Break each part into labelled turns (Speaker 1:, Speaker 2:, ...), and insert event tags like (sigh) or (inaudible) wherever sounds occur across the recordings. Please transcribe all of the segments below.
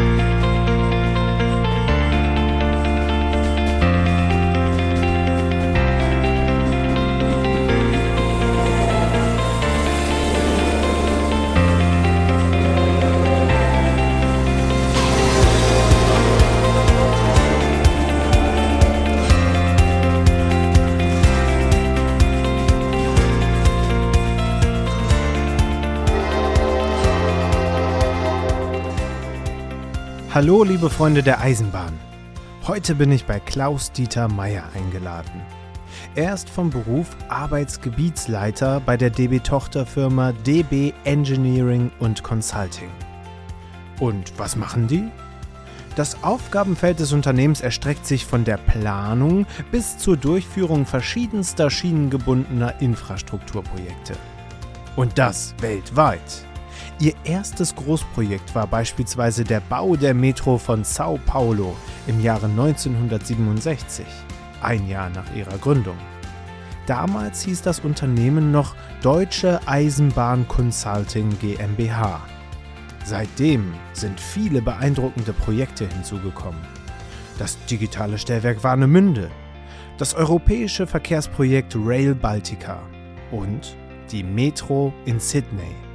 Speaker 1: Bye. Hallo, liebe Freunde der Eisenbahn. Heute bin ich bei Klaus-Dieter Meyer eingeladen. Er ist vom Beruf Arbeitsgebietsleiter bei der DB-Tochterfirma DB Engineering und Consulting. Und was machen die? Das Aufgabenfeld des Unternehmens erstreckt sich von der Planung bis zur Durchführung verschiedenster schienengebundener Infrastrukturprojekte. Und das weltweit. Ihr erstes Großprojekt war beispielsweise der Bau der Metro von Sao Paulo im Jahre 1967, ein Jahr nach ihrer Gründung. Damals hieß das Unternehmen noch Deutsche Eisenbahn Consulting GmbH. Seitdem sind viele beeindruckende Projekte hinzugekommen. Das digitale Stellwerk Warnemünde, das europäische Verkehrsprojekt Rail Baltica und die Metro in Sydney.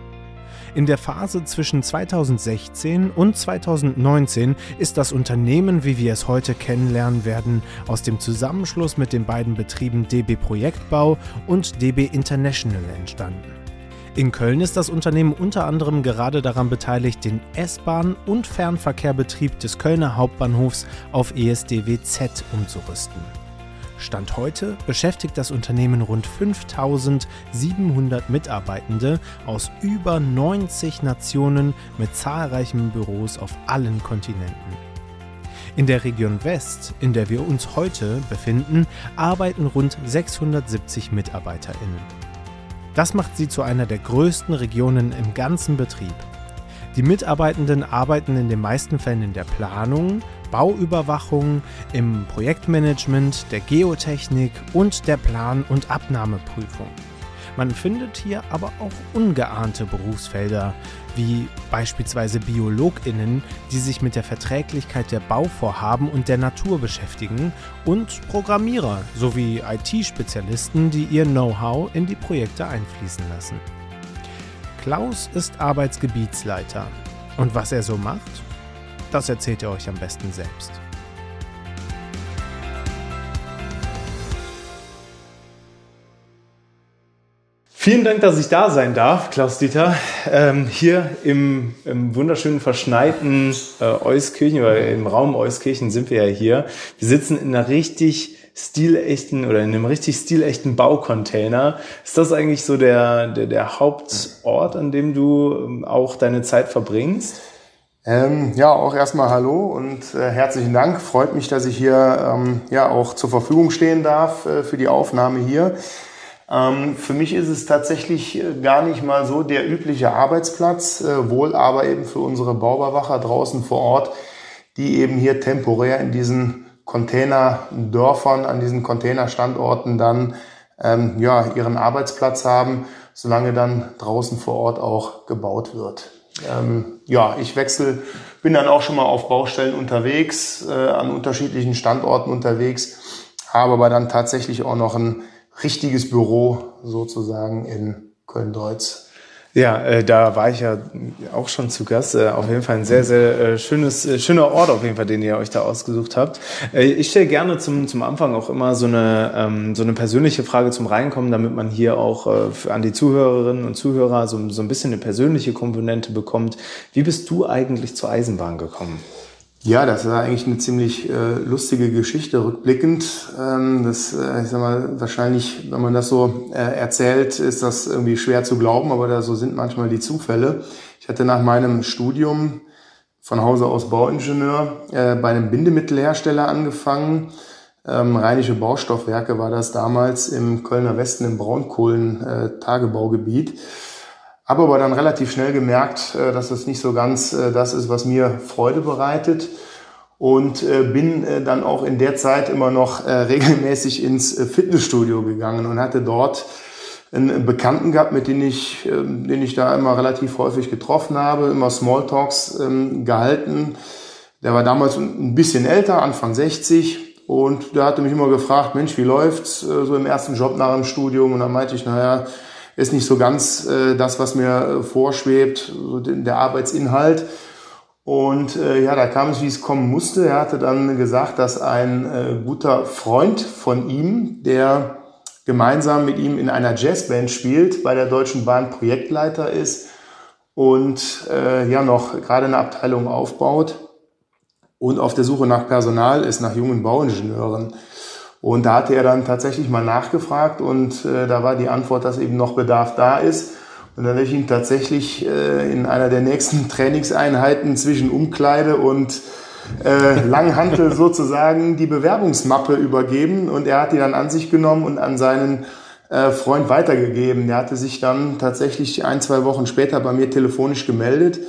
Speaker 1: In der Phase zwischen 2016 und 2019 ist das Unternehmen, wie wir es heute kennenlernen werden, aus dem Zusammenschluss mit den beiden Betrieben DB Projektbau und DB International entstanden. In Köln ist das Unternehmen unter anderem gerade daran beteiligt, den S-Bahn- und Fernverkehrbetrieb des Kölner Hauptbahnhofs auf ESDW-Z umzurüsten. Stand heute beschäftigt das Unternehmen rund 5700 Mitarbeitende aus über 90 Nationen mit zahlreichen Büros auf allen Kontinenten. In der Region West, in der wir uns heute befinden, arbeiten rund 670 Mitarbeiterinnen. Das macht sie zu einer der größten Regionen im ganzen Betrieb. Die Mitarbeitenden arbeiten in den meisten Fällen in der Planung, Bauüberwachung, im Projektmanagement, der Geotechnik und der Plan- und Abnahmeprüfung. Man findet hier aber auch ungeahnte Berufsfelder, wie beispielsweise Biologinnen, die sich mit der Verträglichkeit der Bauvorhaben und der Natur beschäftigen, und Programmierer sowie IT-Spezialisten, die ihr Know-how in die Projekte einfließen lassen. Klaus ist Arbeitsgebietsleiter. Und was er so macht, das erzählt er euch am besten selbst. Vielen Dank, dass ich da sein darf, Klaus-Dieter. Ähm, hier im, im, wunderschönen verschneiten äh, Euskirchen oder im Raum Euskirchen sind wir ja hier. Wir sitzen in einer richtig stilechten oder in einem richtig stilechten Baucontainer. Ist das eigentlich so der, der, der Hauptort, an dem du ähm, auch deine Zeit verbringst?
Speaker 2: Ähm, ja, auch erstmal Hallo und äh, herzlichen Dank. Freut mich, dass ich hier ähm, ja auch zur Verfügung stehen darf äh, für die Aufnahme hier. Ähm, für mich ist es tatsächlich äh, gar nicht mal so der übliche Arbeitsplatz, äh, wohl aber eben für unsere Bauüberwacher draußen vor Ort, die eben hier temporär in diesen Containerdörfern, an diesen Containerstandorten dann ähm, ja, ihren Arbeitsplatz haben, solange dann draußen vor Ort auch gebaut wird. Ähm, ja, ich wechsle, bin dann auch schon mal auf Baustellen unterwegs, äh, an unterschiedlichen Standorten unterwegs, habe aber dann tatsächlich auch noch ein richtiges Büro sozusagen in Köln-Deutz.
Speaker 1: Ja, äh, da war ich ja auch schon zu Gast. Äh, auf jeden Fall ein sehr, sehr äh, schönes, äh, schöner Ort auf jeden Fall, den ihr euch da ausgesucht habt. Äh, ich stelle gerne zum, zum Anfang auch immer so eine, ähm, so eine persönliche Frage zum Reinkommen, damit man hier auch äh, an die Zuhörerinnen und Zuhörer so, so ein bisschen eine persönliche Komponente bekommt. Wie bist du eigentlich zur Eisenbahn gekommen?
Speaker 2: Ja, das war eigentlich eine ziemlich äh, lustige Geschichte rückblickend. Ähm, das, äh, ich sag mal, wahrscheinlich, wenn man das so äh, erzählt, ist das irgendwie schwer zu glauben, aber da so sind manchmal die Zufälle. Ich hatte nach meinem Studium von Hause aus Bauingenieur äh, bei einem Bindemittelhersteller angefangen. Ähm, Rheinische Baustoffwerke war das damals im Kölner Westen im Braunkohlen-Tagebaugebiet. Äh, habe aber dann relativ schnell gemerkt, äh, dass das nicht so ganz äh, das ist, was mir Freude bereitet. Und äh, bin dann auch in der Zeit immer noch (laughs) regelmäßig ins Fitnessstudio gegangen und hatte dort einen Bekannten gehabt, mit dem ich, ähm, den ich da immer relativ häufig getroffen habe, immer Smalltalks ähm, gehalten. Der war damals ein bisschen älter, Anfang 60. Und der hatte mich immer gefragt, Mensch, wie läuft's so im ersten Job nach dem Studium? Und dann meinte ich, naja, ist nicht so ganz äh, das, was mir äh, vorschwebt, so der Arbeitsinhalt. Und äh, ja, da kam es, wie es kommen musste. Er hatte dann gesagt, dass ein äh, guter Freund von ihm, der gemeinsam mit ihm in einer Jazzband spielt, bei der Deutschen Bahn Projektleiter ist und äh, ja noch gerade eine Abteilung aufbaut und auf der Suche nach Personal ist, nach jungen Bauingenieuren. Und da hatte er dann tatsächlich mal nachgefragt und äh, da war die Antwort, dass eben noch Bedarf da ist. Und dann habe ich ihn tatsächlich äh, in einer der nächsten (laughs) Trainingseinheiten zwischen Umkleide und äh, Langhantel (laughs) sozusagen die Bewerbungsmappe übergeben und er hat die dann an sich genommen und an seinen äh, Freund weitergegeben. Der hatte sich dann tatsächlich ein, zwei Wochen später bei mir telefonisch gemeldet.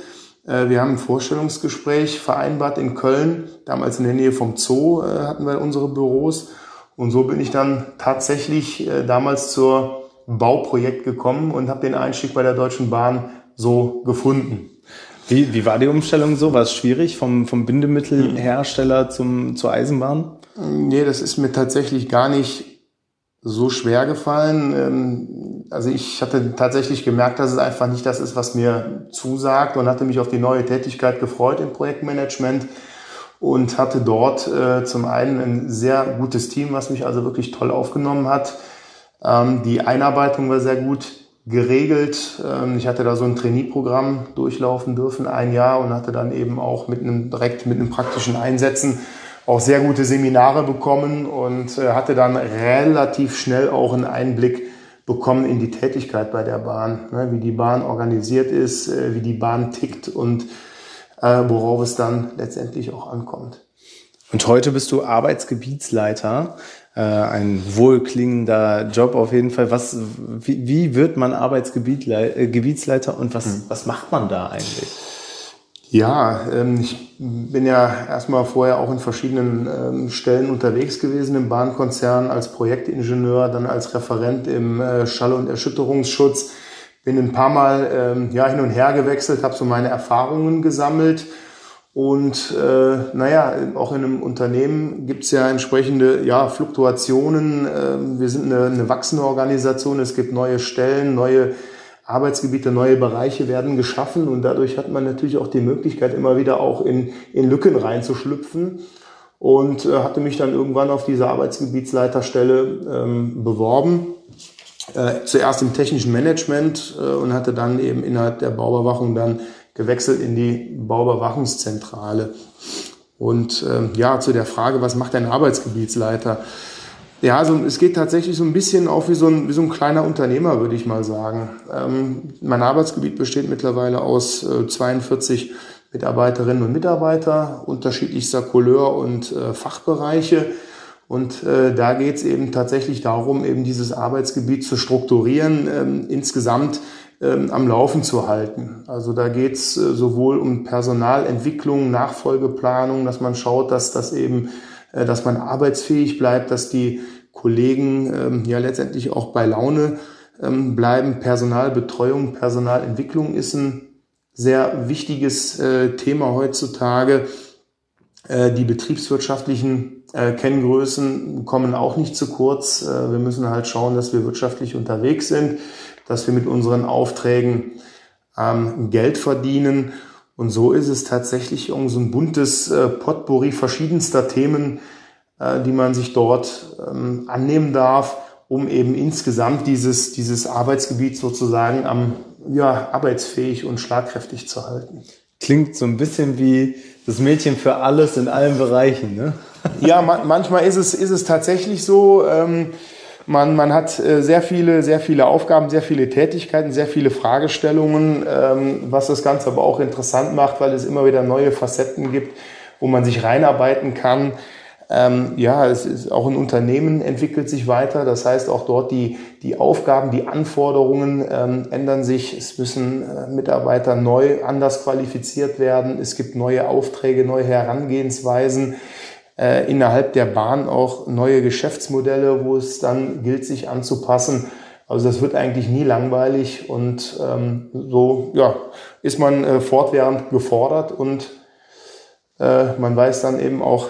Speaker 2: Äh, wir haben ein Vorstellungsgespräch vereinbart in Köln, damals in der Nähe vom Zoo äh, hatten wir unsere Büros. Und so bin ich dann tatsächlich äh, damals zur Bauprojekt gekommen und habe den Einstieg bei der Deutschen Bahn so gefunden.
Speaker 1: Wie, wie war die Umstellung so? War es schwierig vom, vom Bindemittelhersteller zum, zur Eisenbahn?
Speaker 2: Nee, das ist mir tatsächlich gar nicht so schwer gefallen. Ähm, also ich hatte tatsächlich gemerkt, dass es einfach nicht das ist, was mir zusagt und hatte mich auf die neue Tätigkeit gefreut im Projektmanagement und hatte dort äh, zum einen ein sehr gutes Team, was mich also wirklich toll aufgenommen hat ähm, die Einarbeitung war sehr gut geregelt. Ähm, ich hatte da so ein Trainee-Programm durchlaufen dürfen, ein Jahr, und hatte dann eben auch mit einem, direkt mit einem praktischen Einsetzen auch sehr gute Seminare bekommen und äh, hatte dann relativ schnell auch einen Einblick bekommen in die Tätigkeit bei der Bahn, ne, wie die Bahn organisiert ist, äh, wie die Bahn tickt und äh, worauf es dann letztendlich auch ankommt.
Speaker 1: Und heute bist du Arbeitsgebietsleiter äh, ein wohlklingender Job auf jeden Fall. Was, wie, wie wird man Arbeitsgebietsleiter äh, und was, hm. was macht man da eigentlich?
Speaker 2: Ja, ähm, ich bin ja erstmal vorher auch in verschiedenen ähm, Stellen unterwegs gewesen im Bahnkonzern als Projektingenieur, dann als Referent im äh, Schall- und Erschütterungsschutz. Bin ein paar Mal ähm, ja, hin und her gewechselt, habe so meine Erfahrungen gesammelt und äh, naja, auch in einem Unternehmen gibt es ja entsprechende ja, Fluktuationen. Äh, wir sind eine, eine wachsende Organisation, es gibt neue Stellen, neue Arbeitsgebiete, neue Bereiche werden geschaffen und dadurch hat man natürlich auch die Möglichkeit, immer wieder auch in, in Lücken reinzuschlüpfen. Und äh, hatte mich dann irgendwann auf diese Arbeitsgebietsleiterstelle ähm, beworben. Äh, zuerst im technischen Management äh, und hatte dann eben innerhalb der Bauüberwachung dann gewechselt in die Bauüberwachungszentrale. Und ähm, ja, zu der Frage, was macht ein Arbeitsgebietsleiter? Ja, also es geht tatsächlich so ein bisschen auch wie so ein, wie so ein kleiner Unternehmer, würde ich mal sagen. Ähm, mein Arbeitsgebiet besteht mittlerweile aus äh, 42 Mitarbeiterinnen und Mitarbeiter unterschiedlichster Couleur und äh, Fachbereiche. Und äh, da geht es eben tatsächlich darum, eben dieses Arbeitsgebiet zu strukturieren, ähm, insgesamt ähm, am Laufen zu halten. Also da geht es äh, sowohl um Personalentwicklung, Nachfolgeplanung, dass man schaut, dass das eben, äh, dass man arbeitsfähig bleibt, dass die Kollegen ähm, ja letztendlich auch bei Laune ähm, bleiben. Personalbetreuung, Personalentwicklung ist ein sehr wichtiges äh, Thema heutzutage. Äh, die betriebswirtschaftlichen äh, Kenngrößen kommen auch nicht zu kurz. Äh, wir müssen halt schauen, dass wir wirtschaftlich unterwegs sind dass wir mit unseren Aufträgen ähm, Geld verdienen. Und so ist es tatsächlich irgend so ein buntes Potpourri verschiedenster Themen, die man sich dort ähm, annehmen darf, um eben insgesamt dieses, dieses Arbeitsgebiet sozusagen am ja, arbeitsfähig und schlagkräftig zu halten.
Speaker 1: Klingt so ein bisschen wie das Mädchen für alles in allen Bereichen, ne?
Speaker 2: ja, ma manchmal ist es, ist es tatsächlich so. Ähm, man, man hat äh, sehr viele, sehr viele Aufgaben, sehr viele Tätigkeiten, sehr viele Fragestellungen, ähm, was das Ganze aber auch interessant macht, weil es immer wieder neue Facetten gibt, wo man sich reinarbeiten kann. Ähm, ja, es ist auch ein Unternehmen entwickelt sich weiter. Das heißt, auch dort die, die Aufgaben, die Anforderungen ähm, ändern sich. Es müssen äh, Mitarbeiter neu anders qualifiziert werden. Es gibt neue Aufträge, neue Herangehensweisen äh, innerhalb der Bahn auch neue Geschäftsmodelle, wo es dann gilt, sich anzupassen. Also das wird eigentlich nie langweilig und ähm, so ja, ist man äh, fortwährend gefordert und äh, man weiß dann eben auch,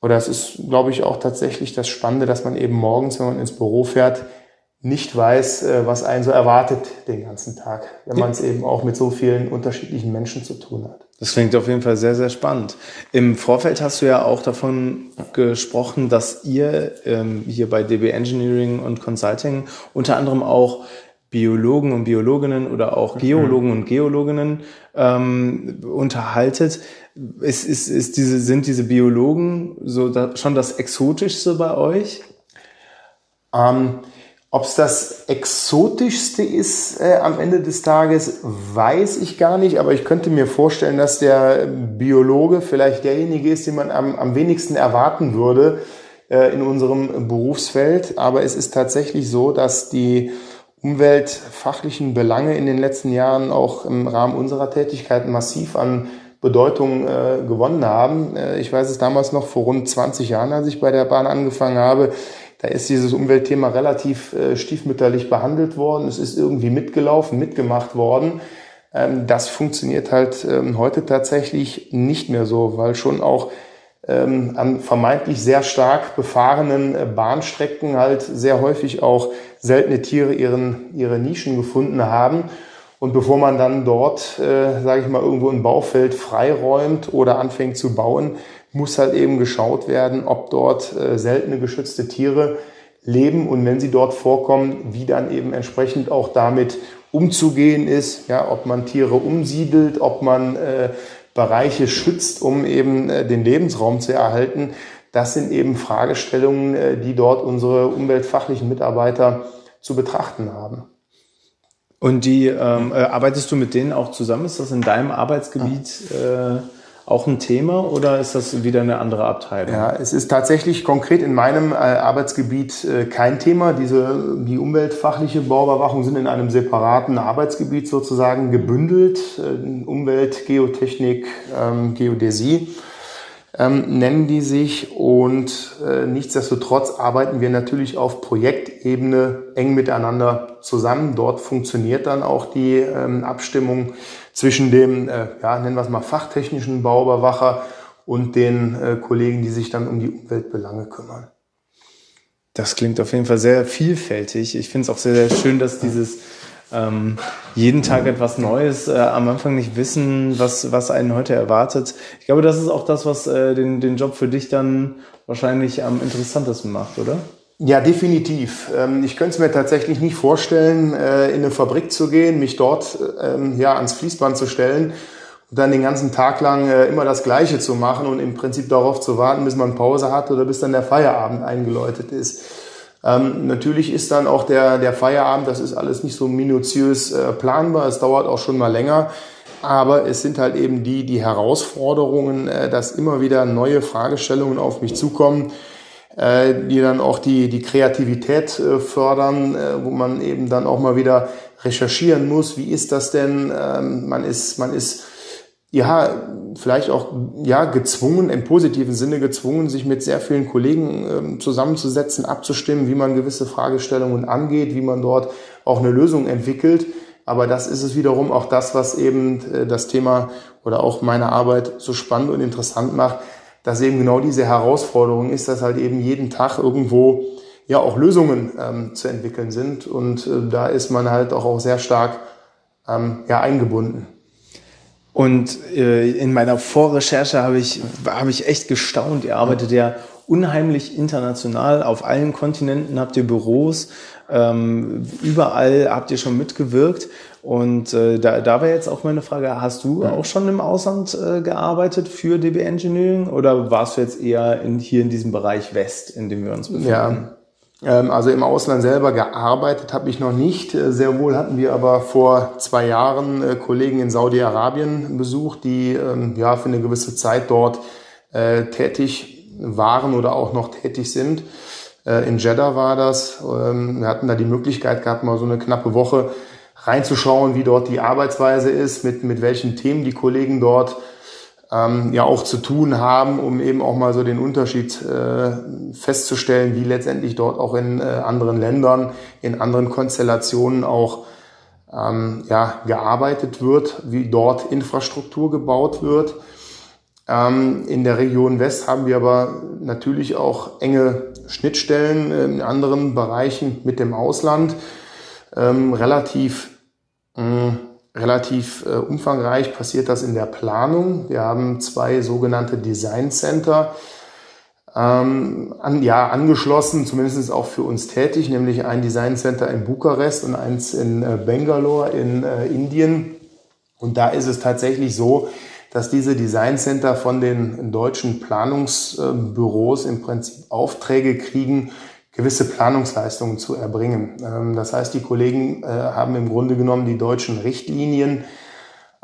Speaker 2: oder es ist, glaube ich, auch tatsächlich das Spannende, dass man eben morgens, wenn man ins Büro fährt, nicht weiß, äh, was einen so erwartet den ganzen Tag, wenn man es eben auch mit so vielen unterschiedlichen Menschen zu tun hat.
Speaker 3: Das klingt auf jeden Fall sehr, sehr spannend. Im Vorfeld hast du ja auch davon gesprochen, dass ihr ähm, hier bei DB Engineering und Consulting unter anderem auch Biologen und Biologinnen oder auch mhm. Geologen und Geologinnen ähm, unterhaltet. Ist, ist, ist diese, sind diese Biologen so da, schon das Exotischste bei euch?
Speaker 2: Ähm, ob es das exotischste ist äh, am Ende des Tages, weiß ich gar nicht, aber ich könnte mir vorstellen, dass der Biologe vielleicht derjenige ist, den man am, am wenigsten erwarten würde äh, in unserem Berufsfeld. Aber es ist tatsächlich so, dass die umweltfachlichen Belange in den letzten Jahren auch im Rahmen unserer Tätigkeit massiv an Bedeutung äh, gewonnen haben. Äh, ich weiß es damals noch vor rund 20 Jahren, als ich bei der Bahn angefangen habe da ist dieses Umweltthema relativ äh, stiefmütterlich behandelt worden. Es ist irgendwie mitgelaufen, mitgemacht worden. Ähm, das funktioniert halt ähm, heute tatsächlich nicht mehr so, weil schon auch ähm, an vermeintlich sehr stark befahrenen äh, Bahnstrecken halt sehr häufig auch seltene Tiere ihren, ihre Nischen gefunden haben. Und bevor man dann dort, äh, sage ich mal, irgendwo ein Baufeld freiräumt oder anfängt zu bauen, muss halt eben geschaut werden, ob dort äh, seltene geschützte Tiere leben und wenn sie dort vorkommen, wie dann eben entsprechend auch damit umzugehen ist, ja, ob man Tiere umsiedelt, ob man äh, Bereiche schützt, um eben äh, den Lebensraum zu erhalten. Das sind eben Fragestellungen, äh, die dort unsere umweltfachlichen Mitarbeiter zu betrachten haben.
Speaker 3: Und die ähm, äh, arbeitest du mit denen auch zusammen? Ist das in deinem Arbeitsgebiet? Äh auch ein Thema oder ist das wieder eine andere Abteilung?
Speaker 2: Ja, es ist tatsächlich konkret in meinem äh, Arbeitsgebiet äh, kein Thema. Diese, die umweltfachliche Bauüberwachung sind in einem separaten Arbeitsgebiet sozusagen gebündelt. Äh, Umwelt, Geotechnik, ähm, Geodäsie ähm, nennen die sich und äh, nichtsdestotrotz arbeiten wir natürlich auf Projektebene eng miteinander zusammen. Dort funktioniert dann auch die ähm, Abstimmung zwischen dem, äh, ja, nennen wir es mal, fachtechnischen Bauüberwacher und den äh, Kollegen, die sich dann um die Umweltbelange kümmern.
Speaker 3: Das klingt auf jeden Fall sehr vielfältig. Ich finde es auch sehr, sehr schön, dass dieses ähm, jeden Tag etwas Neues, äh, am Anfang nicht wissen, was, was einen heute erwartet. Ich glaube, das ist auch das, was äh, den, den Job für dich dann wahrscheinlich am interessantesten macht, oder?
Speaker 2: Ja, definitiv. Ähm, ich könnte es mir tatsächlich nicht vorstellen, äh, in eine Fabrik zu gehen, mich dort ähm, ja, ans Fließband zu stellen und dann den ganzen Tag lang äh, immer das Gleiche zu machen und im Prinzip darauf zu warten, bis man Pause hat oder bis dann der Feierabend eingeläutet ist. Ähm, natürlich ist dann auch der, der Feierabend, das ist alles nicht so minutiös äh, planbar, es dauert auch schon mal länger. Aber es sind halt eben die, die Herausforderungen, äh, dass immer wieder neue Fragestellungen auf mich zukommen, äh, die dann auch die, die Kreativität äh, fördern, äh, wo man eben dann auch mal wieder recherchieren muss, wie ist das denn? Ähm, man ist, man ist ja vielleicht auch ja gezwungen, im positiven Sinne gezwungen, sich mit sehr vielen Kollegen ähm, zusammenzusetzen, abzustimmen, wie man gewisse Fragestellungen angeht, wie man dort auch eine Lösung entwickelt. Aber das ist es wiederum auch das, was eben das Thema oder auch meine Arbeit so spannend und interessant macht, dass eben genau diese Herausforderung ist, dass halt eben jeden Tag irgendwo ja auch Lösungen ähm, zu entwickeln sind. Und äh, da ist man halt auch, auch sehr stark ähm, ja, eingebunden.
Speaker 3: Und äh, in meiner Vorrecherche habe ich, habe ich echt gestaunt. Ihr arbeitet ja unheimlich international. Auf allen Kontinenten habt ihr Büros. Ähm, überall habt ihr schon mitgewirkt. Und äh, da, da wäre jetzt auch meine Frage, hast du ja. auch schon im Ausland äh, gearbeitet für DB Engineering oder warst du jetzt eher in, hier in diesem Bereich West, in dem wir uns befinden?
Speaker 2: Ja. Ähm, also im Ausland selber gearbeitet habe ich noch nicht. Äh, sehr wohl hatten wir aber vor zwei Jahren äh, Kollegen in Saudi-Arabien besucht, die ähm, ja für eine gewisse Zeit dort äh, tätig waren oder auch noch tätig sind. In Jeddah war das. Ähm, wir hatten da die Möglichkeit gehabt, mal so eine knappe Woche reinzuschauen, wie dort die Arbeitsweise ist, mit, mit welchen Themen die Kollegen dort ähm, ja auch zu tun haben, um eben auch mal so den Unterschied äh, festzustellen, wie letztendlich dort auch in äh, anderen Ländern, in anderen Konstellationen auch ähm, ja, gearbeitet wird, wie dort Infrastruktur gebaut wird. Ähm, in der Region West haben wir aber natürlich auch enge Schnittstellen in anderen Bereichen mit dem Ausland. Ähm, relativ relativ äh, umfangreich passiert das in der Planung. Wir haben zwei sogenannte Design Center ähm, an, ja, angeschlossen, zumindest auch für uns tätig, nämlich ein Design Center in Bukarest und eins in äh, Bangalore in äh, Indien. Und da ist es tatsächlich so, dass diese Design Center von den deutschen Planungsbüros im Prinzip Aufträge kriegen, gewisse Planungsleistungen zu erbringen. Ähm, das heißt, die Kollegen äh, haben im Grunde genommen die deutschen Richtlinien,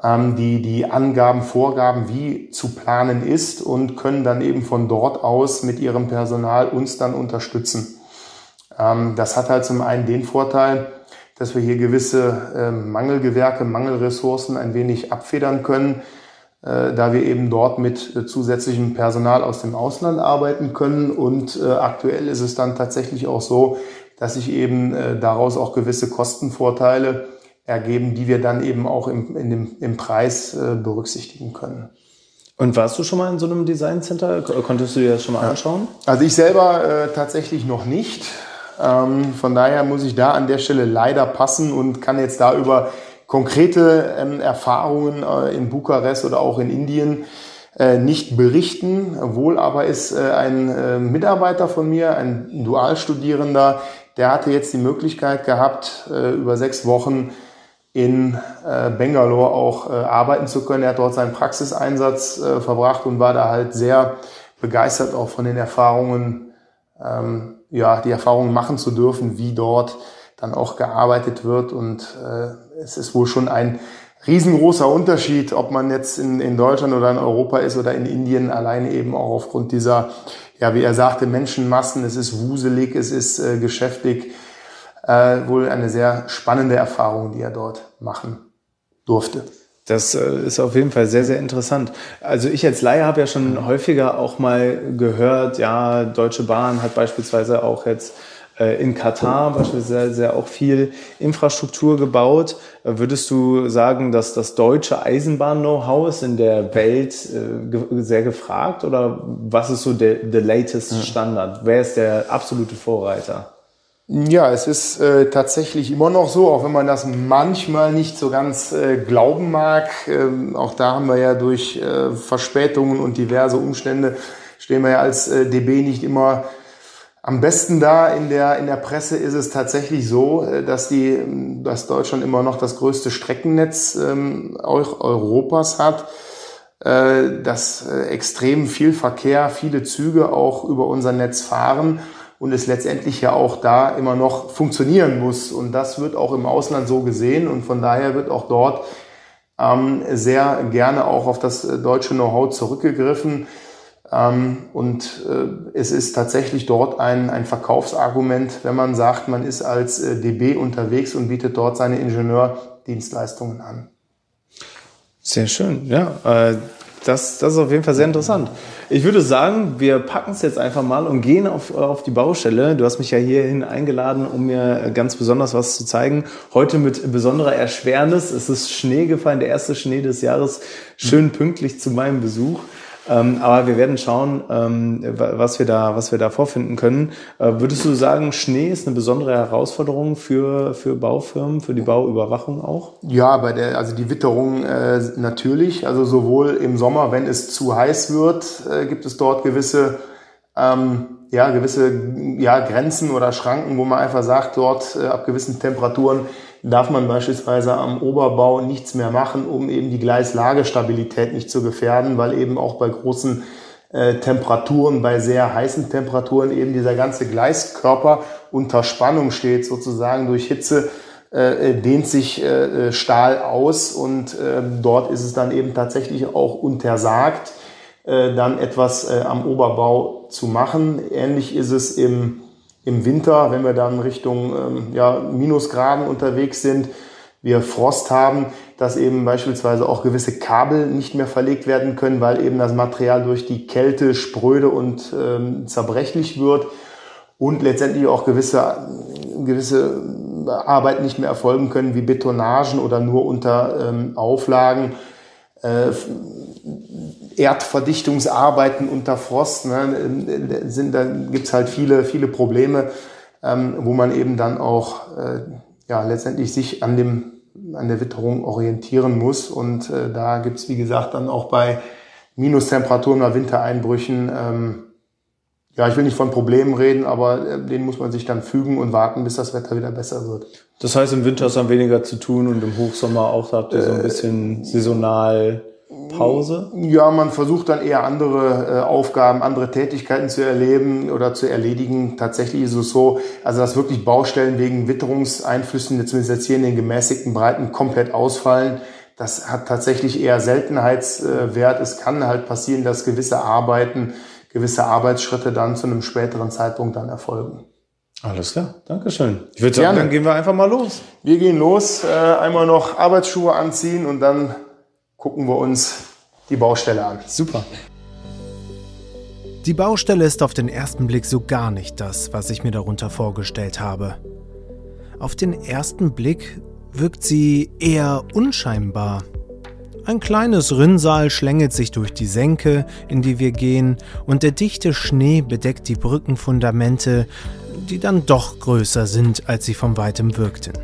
Speaker 2: ähm, die, die Angaben, Vorgaben, wie zu planen ist und können dann eben von dort aus mit ihrem Personal uns dann unterstützen. Ähm, das hat halt zum einen den Vorteil, dass wir hier gewisse Mangelgewerke, Mangelressourcen ein wenig abfedern können äh, da wir eben dort mit äh, zusätzlichem Personal aus dem Ausland arbeiten können. Und äh, aktuell ist es dann tatsächlich auch so, dass sich eben daraus auch gewisse Kostenvorteile ergeben, die wir dann eben auch im, in dem, im Preis berücksichtigen können.
Speaker 3: Und warst du schon mal in so einem Design Center? Konntest du dir das schon mal anschauen?
Speaker 2: Also ich selber äh, tatsächlich noch nicht. Ähm, von daher muss ich da an der Stelle leider passen und kann jetzt da über konkrete ähm, Erfahrungen äh, in Bukarest oder auch in Indien äh, nicht berichten. Wohl aber ist äh, ein äh, Mitarbeiter von mir, ein Dualstudierender, der hatte jetzt die Möglichkeit gehabt, äh, über sechs Wochen in äh, Bangalore auch arbeiten zu können. Er hat dort seinen Praxiseinsatz verbracht und war da halt sehr begeistert auch von den Erfahrungen, ähm, ja, die Erfahrungen machen zu dürfen, wie dort dann auch gearbeitet wird. Und äh, es ist wohl schon ein riesengroßer Unterschied, ob man jetzt in, in Deutschland oder in Europa ist oder in Indien, alleine eben auch aufgrund dieser, ja, wie er sagte, Menschenmassen. Es ist wuselig, es ist äh, geschäftig. Äh, wohl eine sehr spannende Erfahrung, die er dort machen durfte.
Speaker 3: Das äh, ist auf jeden Fall sehr, sehr interessant. Also ich als Laie habe ja schon häufiger auch mal gehört, ja, Deutsche Bahn hat beispielsweise auch jetzt in Katar beispielsweise auch viel Infrastruktur gebaut. Äh, würdest du sagen, dass das deutsche Eisenbahn-Know-how ist in der Welt äh, sehr gefragt oder was ist so der, der latest Standard? Wer ist der absolute Vorreiter?
Speaker 2: Ja, es ist äh, tatsächlich immer noch so, auch wenn man das manchmal nicht so ganz äh, glauben mag. Ähm, auch da haben wir ja durch äh, Verspätungen und diverse Umstände stehen wir ja als äh, DB nicht immer am besten da in der, in der Presse ist es tatsächlich so, äh, dass, die, dass Deutschland immer noch das größte Streckennetz ähm, Europas hat, äh, dass äh, extrem viel Verkehr, viele Züge auch über unser Netz fahren und es letztendlich ja auch da immer noch funktionieren muss. Und das wird auch im Ausland so gesehen und von daher wird auch dort ähm, sehr gerne auch auf das äh, deutsche Know-how zurückgegriffen. Ähm, und äh, es ist tatsächlich dort ein, ein Verkaufsargument, wenn man sagt, man ist als äh, DB unterwegs und bietet dort seine Ingenieurdienstleistungen an.
Speaker 3: Sehr schön, ja. Äh, das, das ist auf jeden Fall sehr interessant. Ich würde sagen, wir packen es jetzt einfach mal und gehen auf, auf die Baustelle. Du hast mich ja hierhin eingeladen, um mir ganz besonders was zu zeigen. Heute mit besonderer Erschwernis. Es ist Schnee gefallen, der erste Schnee des Jahres, schön pünktlich zu meinem Besuch. Ähm, aber wir werden schauen, ähm, was, wir da, was wir da vorfinden können. Äh, würdest du sagen, Schnee ist eine besondere Herausforderung für, für Baufirmen, für die Bauüberwachung auch?
Speaker 2: Ja, bei der, also die Witterung äh, natürlich. Also sowohl im Sommer, wenn es zu heiß wird, äh, gibt es dort gewisse ähm, ja, gewisse ja, Grenzen oder Schranken, wo man einfach sagt, dort äh, ab gewissen Temperaturen darf man beispielsweise am Oberbau nichts mehr machen, um eben die Gleislagestabilität nicht zu gefährden, weil eben auch bei großen äh, Temperaturen, bei sehr heißen Temperaturen eben dieser ganze Gleiskörper unter Spannung steht, sozusagen durch Hitze äh, äh dehnt sich äh, äh, Stahl aus und äh, dort ist es dann eben tatsächlich auch untersagt, äh, dann etwas am Oberbau zu machen. Ähnlich ist es im im Winter, wenn wir dann Richtung ähm, ja, Minusgraden unterwegs sind, wir Frost haben, dass eben beispielsweise auch gewisse Kabel nicht mehr verlegt werden können, weil eben das Material durch die Kälte spröde und ähm, zerbrechlich wird und letztendlich auch gewisse, gewisse Arbeiten nicht mehr erfolgen können, wie Betonagen oder nur unter ähm, Auflagen. Äh, Erdverdichtungsarbeiten unter Frost, ne, sind, da gibt's halt viele, viele Probleme, ähm, wo man eben dann auch äh, ja, letztendlich sich an, dem, an der Witterung orientieren muss. Und äh, da gibt's wie gesagt, dann auch bei Minustemperaturen oder Wintereinbrüchen ähm, ja, ich will nicht von Problemen reden, aber äh, denen muss man sich dann fügen und warten, bis das Wetter wieder besser wird.
Speaker 1: Das heißt, im Winter ist dann weniger zu tun und im Hochsommer auch habt ihr so ein äh, bisschen saisonal Pause?
Speaker 2: Ja, man versucht dann eher andere äh, Aufgaben, andere Tätigkeiten zu erleben oder zu erledigen. Tatsächlich ist es so, also dass wirklich Baustellen wegen Witterungseinflüssen, zumindest jetzt hier in den gemäßigten Breiten, komplett ausfallen. Das hat tatsächlich eher Seltenheitswert. Es kann halt passieren, dass gewisse Arbeiten gewisse Arbeitsschritte dann zu einem späteren Zeitpunkt dann erfolgen.
Speaker 1: Alles klar, Dankeschön. Ich würde sagen, Gerne. dann gehen wir einfach mal los.
Speaker 2: Wir gehen los, äh, einmal noch Arbeitsschuhe anziehen und dann gucken wir uns die Baustelle an.
Speaker 1: Super. Die Baustelle ist auf den ersten Blick so gar nicht das, was ich mir darunter vorgestellt habe. Auf den ersten Blick wirkt sie eher unscheinbar. Ein kleines Rinnsal schlängelt sich durch die Senke, in die wir gehen, und der dichte Schnee bedeckt die Brückenfundamente, die dann doch größer sind, als sie von weitem wirkten.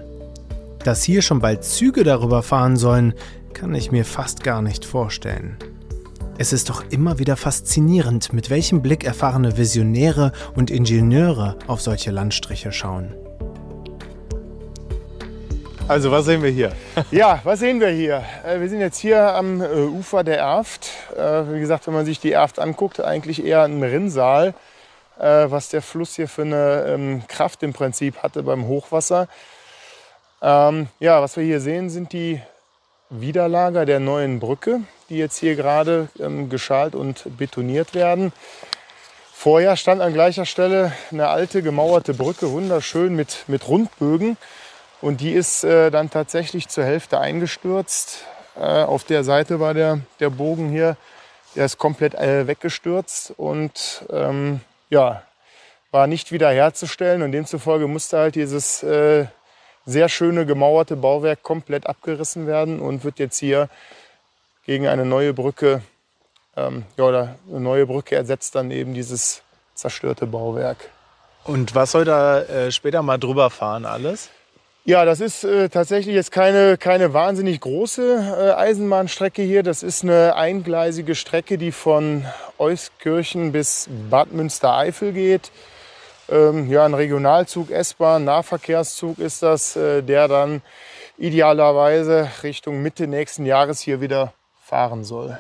Speaker 1: Dass hier schon bald Züge darüber fahren sollen, kann ich mir fast gar nicht vorstellen. Es ist doch immer wieder faszinierend, mit welchem Blick erfahrene Visionäre und Ingenieure auf solche Landstriche schauen. Also, was sehen wir hier?
Speaker 2: ja, was sehen wir hier? Äh, wir sind jetzt hier am äh, Ufer der Erft. Äh, wie gesagt, wenn man sich die Erft anguckt, eigentlich eher ein Rinnsal, was der Fluss hier für eine ähm, Kraft im Prinzip hatte beim Hochwasser. Ähm, ja, was wir hier sehen, sind die Widerlager der neuen Brücke, die jetzt hier gerade ähm, geschalt und betoniert werden. Vorher stand an gleicher Stelle eine alte gemauerte Brücke, wunderschön mit, mit Rundbögen. Und die ist äh, dann tatsächlich zur Hälfte eingestürzt. Äh, auf der Seite war der, der Bogen hier, der ist komplett äh, weggestürzt und ähm, ja, war nicht wiederherzustellen. Und demzufolge musste halt dieses äh, sehr schöne gemauerte Bauwerk komplett abgerissen werden und wird jetzt hier gegen eine neue Brücke, ähm, ja, oder eine neue Brücke ersetzt dann eben dieses zerstörte Bauwerk.
Speaker 1: Und was soll da äh, später mal drüber fahren alles?
Speaker 2: Ja, das ist äh, tatsächlich jetzt keine, keine wahnsinnig große äh, Eisenbahnstrecke hier. Das ist eine eingleisige Strecke, die von Euskirchen bis Bad Münstereifel geht. Ähm, ja, ein Regionalzug, S-Bahn, Nahverkehrszug ist das, äh, der dann idealerweise Richtung Mitte nächsten Jahres hier wieder fahren soll.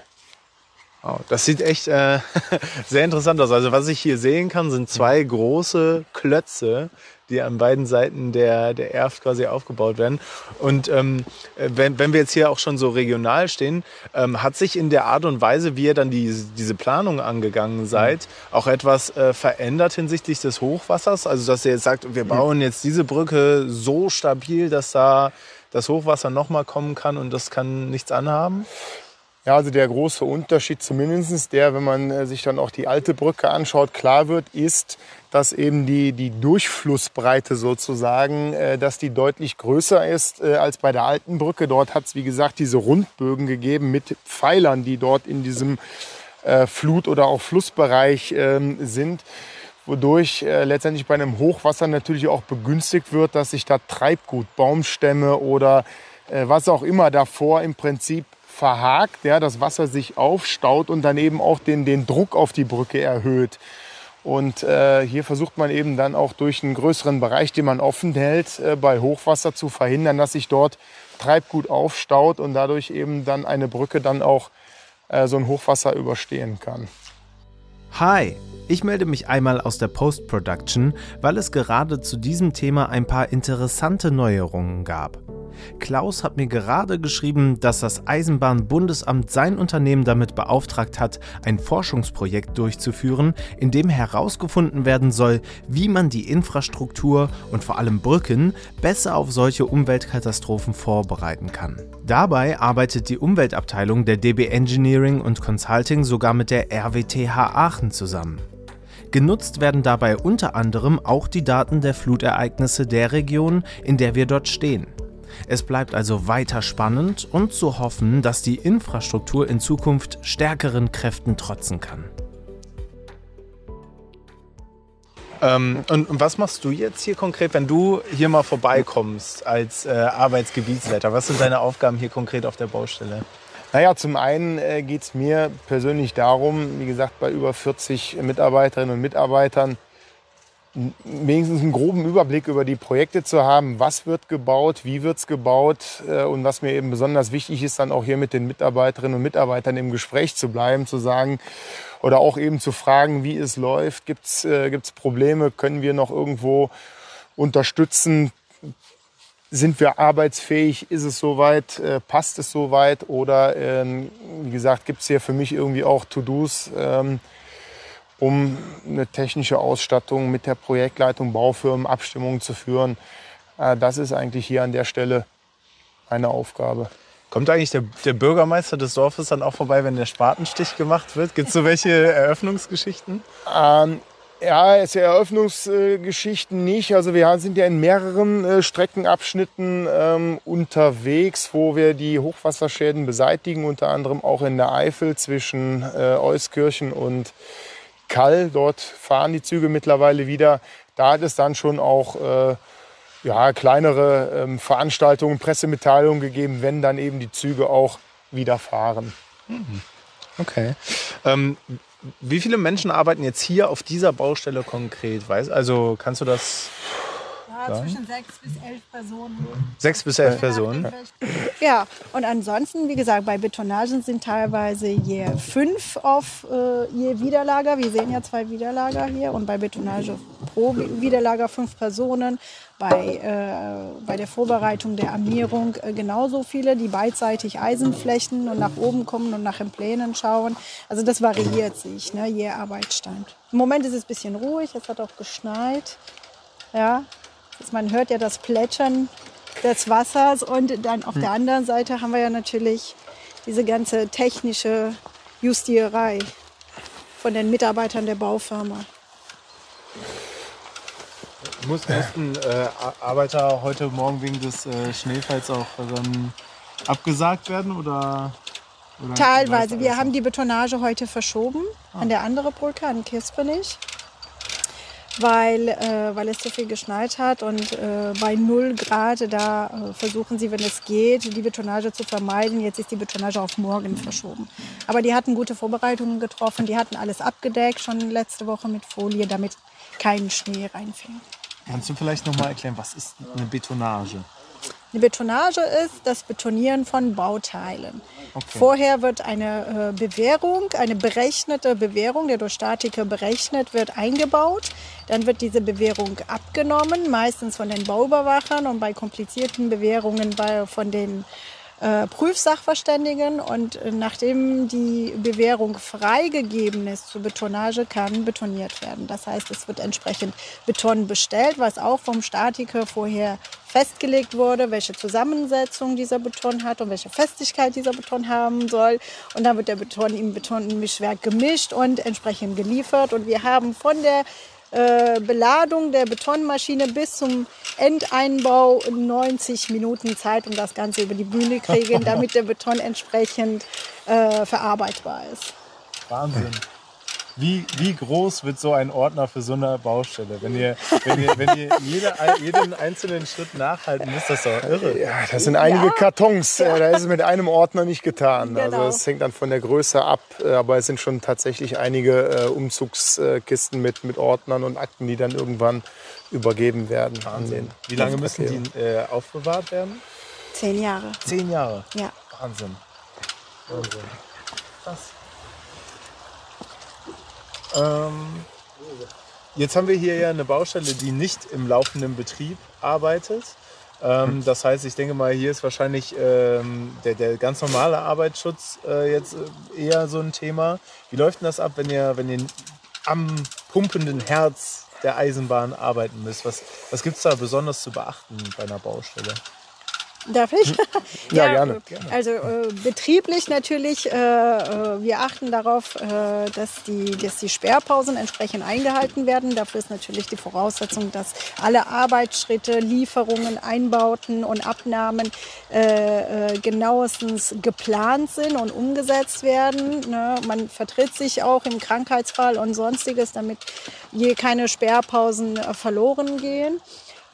Speaker 1: Oh, das sieht echt äh, (laughs) sehr interessant aus. Also was ich hier sehen kann, sind zwei große Klötze, die an beiden Seiten der, der Erft quasi aufgebaut werden. Und ähm, wenn, wenn wir jetzt hier auch schon so regional stehen, ähm, hat sich in der Art und Weise, wie ihr dann die, diese Planung angegangen seid, auch etwas äh, verändert hinsichtlich des Hochwassers? Also dass ihr jetzt sagt, wir bauen jetzt diese Brücke so stabil, dass da das Hochwasser nochmal kommen kann und das kann nichts anhaben?
Speaker 2: Ja, also der große Unterschied zumindest der, wenn man äh, sich dann auch die alte Brücke anschaut, klar wird, ist, dass eben die, die Durchflussbreite sozusagen, äh, dass die deutlich größer ist äh, als bei der alten Brücke. Dort hat es, wie gesagt, diese Rundbögen gegeben mit Pfeilern, die dort in diesem Flut- oder auch Flussbereich ähm, sind wodurch äh, letztendlich bei einem Hochwasser natürlich auch begünstigt wird, dass sich da Treibgut, Baumstämme oder äh, was auch immer davor im Prinzip verhakt, ja, das Wasser sich aufstaut und dann eben auch den, den Druck auf die Brücke erhöht. Und äh, hier versucht man eben dann auch durch einen größeren Bereich, den man offen hält, äh, bei Hochwasser zu verhindern, dass sich dort Treibgut aufstaut und dadurch eben dann eine Brücke dann auch äh, so ein Hochwasser überstehen kann.
Speaker 1: Hi, ich melde mich einmal aus der Post-Production, weil es gerade zu diesem Thema ein paar interessante Neuerungen gab. Klaus hat mir gerade geschrieben, dass das Eisenbahnbundesamt sein Unternehmen damit beauftragt hat, ein Forschungsprojekt durchzuführen, in dem herausgefunden werden soll, wie man die Infrastruktur und vor allem Brücken besser auf solche Umweltkatastrophen vorbereiten kann. Dabei arbeitet die Umweltabteilung der DB Engineering und Consulting sogar mit der RWTH Aachen zusammen. Genutzt werden dabei unter anderem auch die Daten der Flutereignisse der Region, in der wir dort stehen. Es bleibt also weiter spannend und zu hoffen, dass die Infrastruktur in Zukunft stärkeren Kräften trotzen kann.
Speaker 3: Ähm, und, und, was machst du jetzt hier konkret, wenn du hier mal vorbeikommst als äh, Arbeitsgebietsleiter? Was sind deine Aufgaben hier konkret auf der Baustelle?
Speaker 2: Naja, zum einen äh, geht es mir persönlich darum, wie gesagt, bei über 40 Mitarbeiterinnen und Mitarbeitern wenigstens einen groben Überblick über die Projekte zu haben, was wird gebaut, wie wird es gebaut? Äh, und was mir eben besonders wichtig ist, dann auch hier mit den Mitarbeiterinnen und Mitarbeitern im Gespräch zu bleiben, zu sagen oder auch eben zu fragen, wie es läuft, gibt es äh, Probleme, können wir noch irgendwo unterstützen, sind wir arbeitsfähig, ist es soweit, äh, passt es soweit? Oder ähm, wie gesagt, gibt es hier für mich irgendwie auch To-Dos, ähm, um eine technische Ausstattung mit der Projektleitung, Baufirmen, Abstimmungen zu führen. Äh, das ist eigentlich hier an der Stelle eine Aufgabe.
Speaker 3: Kommt eigentlich der, der, Bürgermeister des Dorfes dann auch vorbei, wenn der Spatenstich gemacht wird? Gibt es so welche (laughs) Eröffnungsgeschichten?
Speaker 2: Ähm, ja, es Eröffnungsgeschichten nicht. Also wir sind ja in mehreren äh, Streckenabschnitten ähm, unterwegs, wo wir die Hochwasserschäden beseitigen, unter anderem auch in der Eifel zwischen äh, Euskirchen und Kall. Dort fahren die Züge mittlerweile wieder. Da hat es dann schon auch äh, ja, kleinere ähm, Veranstaltungen, Pressemitteilungen gegeben, wenn dann eben die Züge auch wieder fahren.
Speaker 3: Mhm. Okay. Ähm, wie viele Menschen arbeiten jetzt hier auf dieser Baustelle konkret? Weiß, also kannst du das
Speaker 4: ja, zwischen sechs bis elf Personen.
Speaker 3: Sechs bis elf Personen?
Speaker 4: Ja, und ansonsten, wie gesagt, bei Betonagen sind teilweise je fünf auf äh, je Widerlager. Wir sehen ja zwei Widerlager hier und bei Betonage pro Widerlager fünf Personen. Bei, äh, bei der Vorbereitung der Armierung äh, genauso viele, die beidseitig Eisenflächen und nach oben kommen und nach den Plänen schauen. Also das variiert sich, ne, je Arbeitsstand. Im Moment ist es ein bisschen ruhig, es hat auch geschneit. Ja, man hört ja das Plätschern des Wassers und dann auf hm. der anderen Seite haben wir ja natürlich diese ganze technische Justierei von den Mitarbeitern der Baufirma.
Speaker 3: Muss, mussten äh, Arbeiter heute Morgen wegen des äh, Schneefalls auch ähm, abgesagt werden oder?
Speaker 4: oder Teilweise. Wir haben die Betonage heute verschoben ah. an der andere Brücke, an Kirspenich weil, äh, weil es so viel geschneit hat und äh, bei 0 Grad, da äh, versuchen sie, wenn es geht, die Betonage zu vermeiden. Jetzt ist die Betonage auf morgen verschoben. Aber die hatten gute Vorbereitungen getroffen, die hatten alles abgedeckt, schon letzte Woche mit Folie, damit kein Schnee reinfällt.
Speaker 3: Kannst du vielleicht noch mal erklären, was ist eine Betonage?
Speaker 4: Eine Betonage ist das Betonieren von Bauteilen. Okay. Vorher wird eine äh, Bewährung, eine berechnete Bewährung, der durch Statiker berechnet wird, eingebaut. Dann wird diese Bewährung abgenommen, meistens von den Bauüberwachern und bei komplizierten Bewährungen von den äh, Prüfsachverständigen und äh, nachdem die Bewährung freigegeben ist zur Betonage, kann betoniert werden. Das heißt, es wird entsprechend Beton bestellt, was auch vom Statiker vorher festgelegt wurde, welche Zusammensetzung dieser Beton hat und welche Festigkeit dieser Beton haben soll. Und dann wird der Beton im Betonmischwerk gemischt und entsprechend geliefert. Und wir haben von der äh, Beladung der Betonmaschine bis zum Endeinbau 90 Minuten Zeit, um das Ganze über die Bühne kriegen, (laughs) damit der Beton entsprechend äh, verarbeitbar ist.
Speaker 3: Wahnsinn. Wie, wie groß wird so ein Ordner für so eine Baustelle? Wenn ihr, wenn ihr, wenn ihr jede, jeden einzelnen Schritt nachhalten müsst, das ist doch irre.
Speaker 2: Ja, das sind einige ja. Kartons. Ja. Da ist es mit einem Ordner nicht getan. Also genau. Also es hängt dann von der Größe ab. Aber es sind schon tatsächlich einige äh, Umzugskisten mit, mit Ordnern und Akten, die dann irgendwann übergeben werden.
Speaker 3: Wahnsinn. Wie lange müssen die äh, aufbewahrt werden?
Speaker 4: Zehn Jahre.
Speaker 3: Zehn Jahre?
Speaker 4: Ja.
Speaker 3: Wahnsinn. Wahnsinn. Krass. Ähm, jetzt haben wir hier ja eine Baustelle, die nicht im laufenden Betrieb arbeitet. Ähm, das heißt, ich denke mal, hier ist wahrscheinlich ähm, der, der ganz normale Arbeitsschutz äh, jetzt äh, eher so ein Thema. Wie läuft denn das ab, wenn ihr, wenn ihr am pumpenden Herz der Eisenbahn arbeiten müsst? Was, was gibt es da besonders zu beachten bei einer Baustelle?
Speaker 4: Darf ich? (laughs)
Speaker 2: Ja, gerne.
Speaker 4: Also äh, betrieblich natürlich, äh, äh, wir achten darauf, äh, dass, die, dass die Sperrpausen entsprechend eingehalten werden. Dafür ist natürlich die Voraussetzung, dass alle Arbeitsschritte, Lieferungen, Einbauten und Abnahmen äh, äh, genauestens geplant sind und umgesetzt werden. Ne? Man vertritt sich auch im Krankheitsfall und sonstiges, damit hier keine Sperrpausen äh, verloren gehen.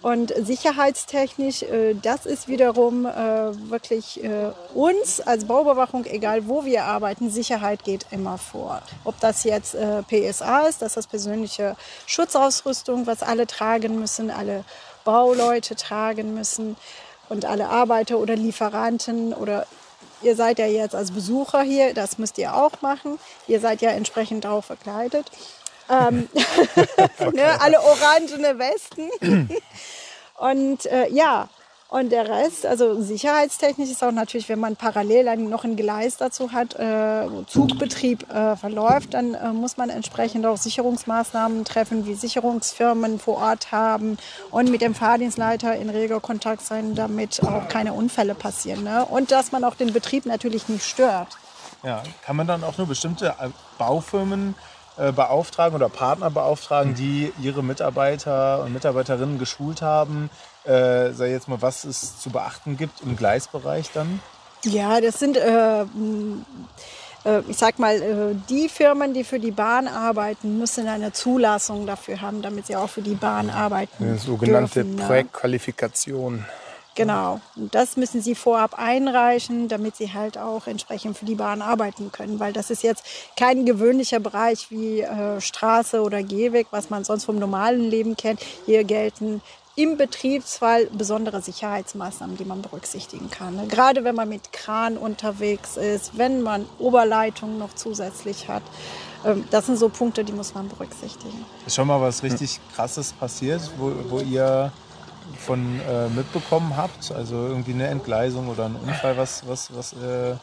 Speaker 4: Und sicherheitstechnisch, äh, das ist wiederum äh, wirklich äh, uns als Bauüberwachung, egal wo wir arbeiten, Sicherheit geht immer vor. Ob das jetzt PSA ist, das ist persönliche Schutzausrüstung, was alle tragen müssen, alle Bauleute tragen müssen und alle Arbeiter oder Lieferanten oder ihr seid ja jetzt als Besucher hier, das müsst ihr auch machen. Ihr seid ja entsprechend auch verkleidet. Ähm, (laughs) ne, alle orangene Westen. und äh, ja, und der Rest, also sicherheitstechnisch ist auch natürlich, wenn man parallel einen, noch ein Gleis dazu hat, äh, Zugbetrieb äh, verläuft, dann äh, muss man entsprechend auch Sicherungsmaßnahmen treffen, wie Sicherungsfirmen vor Ort haben und mit dem Fahrdienstleiter in reger Kontakt sein, damit auch keine Unfälle passieren. Ne? Und dass man auch den Betrieb natürlich nicht stört.
Speaker 3: Ja, kann man dann auch nur bestimmte äh, Baufirmen beauftragen oder Partner beauftragen, die ihre Mitarbeiter und Mitarbeiterinnen geschult haben, äh, sei jetzt mal, was es zu beachten gibt im Gleisbereich dann?
Speaker 4: Ja, das sind, äh, äh, ich sag mal, äh, die Firmen, die für die Bahn arbeiten, müssen eine Zulassung dafür haben, damit sie auch für die Bahn arbeiten.
Speaker 2: Eine sogenannte
Speaker 4: dürfen, ne?
Speaker 2: Projektqualifikation.
Speaker 4: Genau. Und das müssen sie vorab einreichen, damit sie halt auch entsprechend für die Bahn arbeiten können. Weil das ist jetzt kein gewöhnlicher Bereich wie äh, Straße oder Gehweg, was man sonst vom normalen Leben kennt. Hier gelten im Betriebsfall besondere Sicherheitsmaßnahmen, die man berücksichtigen kann. Ne? Gerade wenn man mit Kran unterwegs ist, wenn man Oberleitungen noch zusätzlich hat. Ähm, das sind so Punkte, die muss man berücksichtigen.
Speaker 3: Ist schon mal was richtig Krasses passiert, wo, wo ihr von äh, mitbekommen habt? Also irgendwie eine Entgleisung oder ein Unfall, was, was, was äh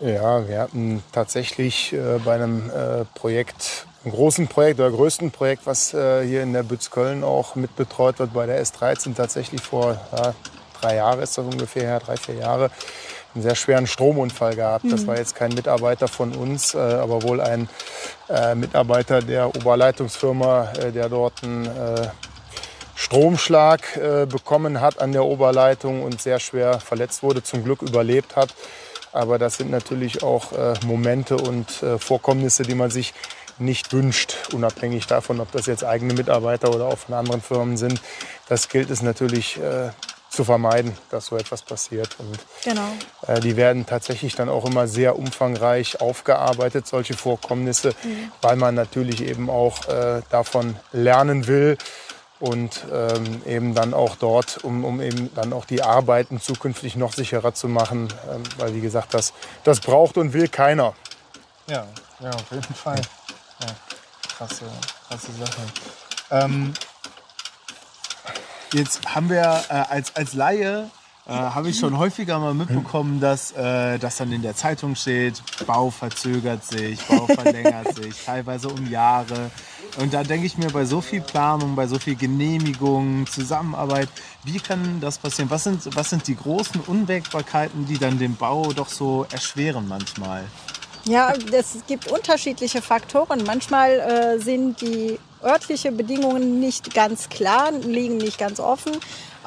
Speaker 2: Ja, wir hatten tatsächlich äh, bei einem äh, Projekt, einem großen Projekt oder größten Projekt, was äh, hier in der Bütz Köln auch mitbetreut wird, bei der S13 tatsächlich vor ja, drei Jahren ist das ungefähr her, drei, vier Jahre, einen sehr schweren Stromunfall gehabt. Das war jetzt kein Mitarbeiter von uns, äh, aber wohl ein äh, Mitarbeiter der Oberleitungsfirma, äh, der dort einen äh, Stromschlag äh, bekommen hat an der Oberleitung und sehr schwer verletzt wurde, zum Glück überlebt hat. Aber das sind natürlich auch äh, Momente und äh, Vorkommnisse, die man sich nicht wünscht, unabhängig davon, ob das jetzt eigene Mitarbeiter oder auch von anderen Firmen sind. Das gilt es natürlich äh, zu vermeiden, dass so etwas passiert. Und
Speaker 4: Genau.
Speaker 2: äh, die werden tatsächlich dann auch immer sehr umfangreich aufgearbeitet, solche Vorkommnisse, weil man natürlich eben auch äh, davon lernen will und ähm, eben dann auch dort, um, um eben dann auch die Arbeiten zukünftig noch sicherer zu machen, ähm, weil wie gesagt, das, das braucht und will keiner.
Speaker 3: Ja, ja, auf jeden Fall. Ja, krasse, krasse Sache. Ähm, jetzt haben wir äh, als, als Laie äh, habe ich schon häufiger mal mitbekommen, dass, äh, dass dann in der Zeitung steht, Bau verzögert sich, Bau (laughs) verlängert sich, teilweise um Jahre. Und da denke ich mir, bei so viel Planung, bei so viel Genehmigung, Zusammenarbeit, wie kann das passieren? Was sind, was sind die großen Unwägbarkeiten, die dann den Bau doch so erschweren manchmal?
Speaker 4: Ja, es gibt unterschiedliche Faktoren. Manchmal äh, sind die örtlichen Bedingungen nicht ganz klar, liegen nicht ganz offen.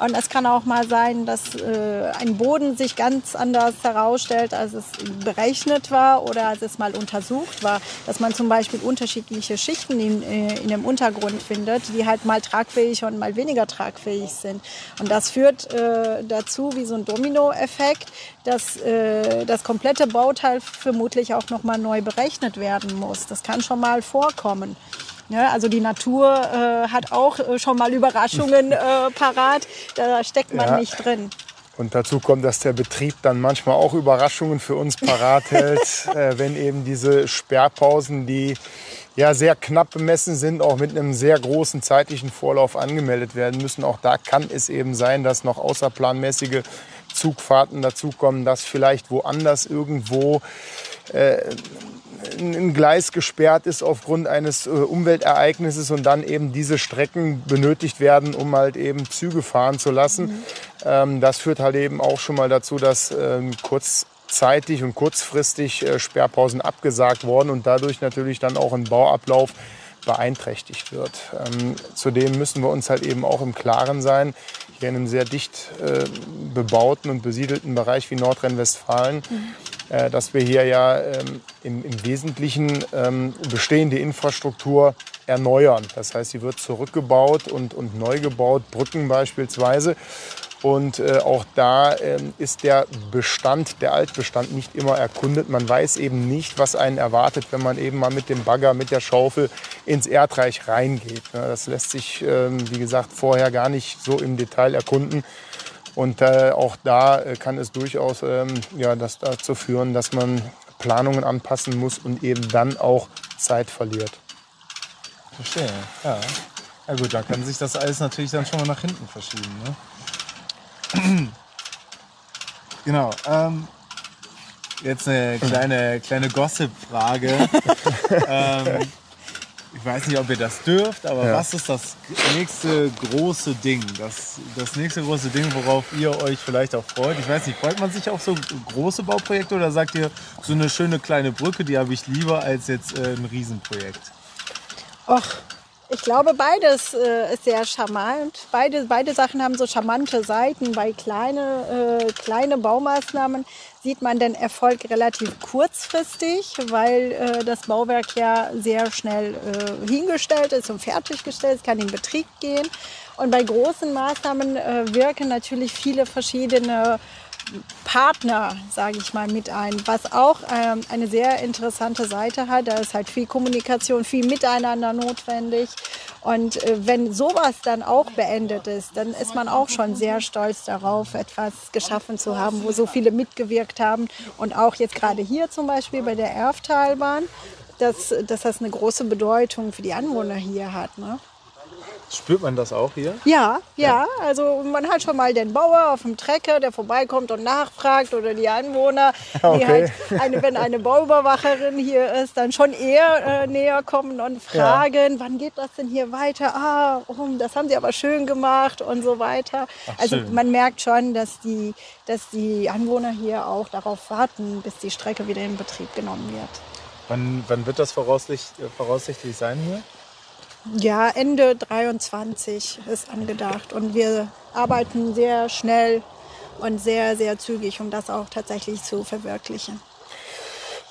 Speaker 4: Und es kann auch mal sein, dass äh, ein Boden sich ganz anders herausstellt, als es berechnet war oder als es mal untersucht war. Dass man zum Beispiel unterschiedliche Schichten in, äh, in dem Untergrund findet, die halt mal tragfähig und mal weniger tragfähig sind. Und das führt äh, dazu, wie so ein Dominoeffekt, dass äh, das komplette Bauteil vermutlich auch nochmal neu berechnet werden muss. Das kann schon mal vorkommen. Ja, also die Natur äh, hat auch äh, schon mal Überraschungen (laughs) äh, parat. Da steckt man
Speaker 2: Ja.
Speaker 4: nicht drin.
Speaker 2: Und dazu kommt, dass der Betrieb dann manchmal auch Überraschungen für uns parat (laughs) hält, äh, wenn eben diese Sperrpausen, die ja sehr knapp bemessen sind, auch mit einem sehr großen zeitlichen Vorlauf angemeldet werden müssen. Auch da kann es eben sein, dass noch außerplanmäßige Zugfahrten dazukommen, dass vielleicht woanders irgendwo äh, ein Gleis gesperrt ist aufgrund eines äh, Umweltereignisses und dann eben diese Strecken benötigt werden, um halt eben Züge fahren zu lassen. Mhm. Ähm, das führt halt eben auch schon mal dazu, dass ähm, kurzzeitig und kurzfristig äh, Sperrpausen abgesagt worden und dadurch natürlich dann auch ein Bauablauf beeinträchtigt wird. Ähm, zudem müssen wir uns halt eben auch im Klaren sein, hier in einem sehr dicht äh, bebauten und besiedelten Bereich wie Nordrhein-Westfalen, mhm. äh, dass wir hier ja ähm, im, im, Wesentlichen ähm, bestehende Infrastruktur erneuern. Das heißt, sie wird zurückgebaut und, und neu gebaut, Brücken beispielsweise. Und äh, auch da äh, ist der Bestand, der Altbestand nicht immer erkundet. Man weiß eben nicht, was einen erwartet, wenn man eben mal mit dem Bagger, mit der Schaufel ins Erdreich reingeht. Ja, das lässt sich, ähm, wie gesagt, vorher gar nicht so im Detail erkunden. Und äh, auch da äh, kann es durchaus ähm, ja, das dazu führen, dass man Planungen anpassen muss und eben dann auch Zeit verliert.
Speaker 3: Verstehe, ja. Ja gut, da kann sich das alles natürlich dann schon mal nach hinten verschieben. Ne? (clears throat) genau. Ähm, jetzt eine kleine, kleine Gossip-Frage. (laughs) ähm, ich weiß nicht, ob ihr das dürft, aber ja. was ist das nächste große Ding? Das, das nächste große Ding, worauf ihr euch vielleicht auch freut? Ich weiß nicht, freut man sich auf so große Bauprojekte oder sagt ihr, so eine schöne kleine Brücke, die habe ich lieber als jetzt äh, ein Riesenprojekt?
Speaker 4: Ach, ich glaube, beides äh, ist sehr charmant. Beide, beide Sachen haben so charmante Seiten. Bei kleine, äh, kleine Baumaßnahmen sieht man den Erfolg relativ kurzfristig, weil äh, das Bauwerk ja sehr schnell äh, hingestellt ist und fertiggestellt ist, kann in Betrieb gehen. Und bei großen Maßnahmen äh, wirken natürlich viele verschiedene Partner, sage ich mal, mit ein, was auch ähm, eine sehr interessante Seite hat. Da ist halt viel Kommunikation, viel Miteinander notwendig. Und äh, wenn sowas dann auch beendet ist, dann ist man auch schon sehr stolz darauf, etwas geschaffen zu haben, wo so viele mitgewirkt haben. Und auch jetzt gerade hier zum Beispiel bei der Erftalbahn, dass, dass das eine große Bedeutung für die Anwohner hier hat. Ne?
Speaker 3: Spürt man das auch hier?
Speaker 4: Ja, ja, Also man hat schon mal den Bauer auf dem Trecker, der vorbeikommt und nachfragt oder die Anwohner, (laughs) okay. die halt, eine, wenn eine Bauüberwacherin hier ist, dann schon eher äh, näher kommen und fragen, ja. wann geht das denn hier weiter? Ah, oh, das haben sie aber schön gemacht und so weiter. Ach, also schön. man merkt schon, dass die, dass die Anwohner hier auch darauf warten, bis die Strecke wieder in Betrieb genommen wird.
Speaker 3: Wann, wann wird das voraussichtlich, voraussichtlich sein hier?
Speaker 4: Ja, Ende 23 ist angedacht und wir arbeiten sehr schnell und sehr, sehr zügig, um das auch tatsächlich zu verwirklichen.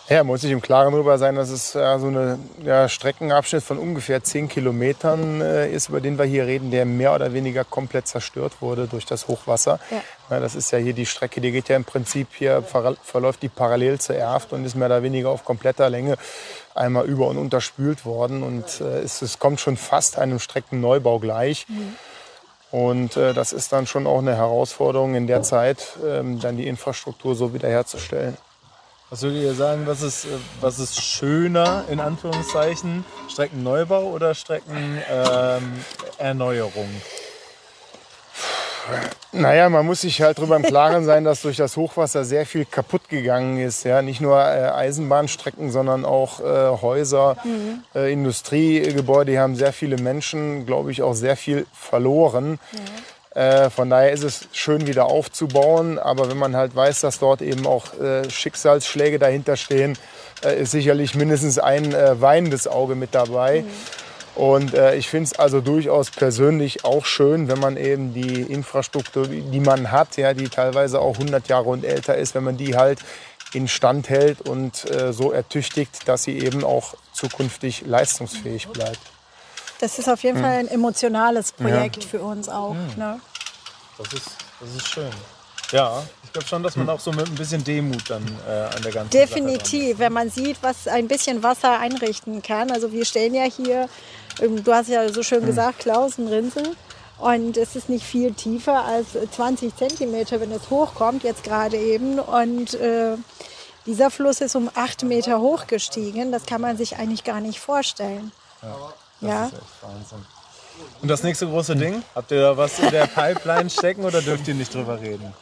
Speaker 2: Ja, muss ich im Klaren darüber sein, dass es ja, so ein ja, Streckenabschnitt von ungefähr 10 Kilometern äh, ist, über den wir hier reden, der mehr oder weniger komplett zerstört wurde durch das Hochwasser. Ja. Ja, das ist ja hier die Strecke, die geht ja im Prinzip hier, ver verläuft die parallel zur Erft und ist mehr oder weniger auf kompletter Länge einmal über- und unterspült worden. Und äh, es, es, kommt schon fast einem Streckenneubau gleich. Mhm. Und äh, das ist dann schon auch eine Herausforderung in der Zeit, ähm, dann die Infrastruktur so wiederherzustellen.
Speaker 3: Was würdet ihr sagen, was ist, äh, was ist schöner, in Anführungszeichen, Streckenneubau oder Streckenerneuerung? Ähm,
Speaker 2: naja, man muss sich halt darüber im Klaren sein, dass durch das Hochwasser sehr viel kaputt gegangen ist. Ja? Nicht nur äh, Eisenbahnstrecken, sondern auch äh, Häuser, mhm. äh, Industriegebäude. Die haben sehr viele Menschen, glaube ich, auch sehr viel verloren. Mhm. Von daher ist es schön wieder aufzubauen. Aber wenn man halt weiß, dass dort eben auch äh, Schicksalsschläge dahinter stehen, äh, ist sicherlich mindestens ein weinendes Auge mit dabei. Mhm. Und äh, ich finde es also durchaus persönlich auch schön, wenn man eben die Infrastruktur, die man hat, ja, die teilweise auch 100 Jahre und älter ist, wenn man die halt instand hält und äh, so ertüchtigt, dass sie eben auch zukünftig leistungsfähig bleibt.
Speaker 4: Das ist auf jeden hm. Fall ein emotionales Projekt ja. für uns auch. Hm. Ne?
Speaker 3: Das, ist, das ist schön. Ja, ich glaube schon, dass man auch so mit ein bisschen Demut dann äh, an der ganzen
Speaker 4: Definitiv, wenn man sieht, was ein bisschen Wasser einrichten kann. Also wir stellen ja hier du hast ja so schön hm. gesagt, Klausen, Rinseln. Und es ist nicht viel tiefer als 20 Zentimeter, wenn es hochkommt, jetzt gerade eben. Und äh, dieser Fluss ist um acht Meter hochgestiegen. Das kann man sich eigentlich gar nicht vorstellen.
Speaker 3: Ja. Das ja. ist echt Wahnsinn. Und das nächste große Ding? Habt ihr da was in der (laughs) Pipeline stecken oder dürft ihr nicht drüber reden?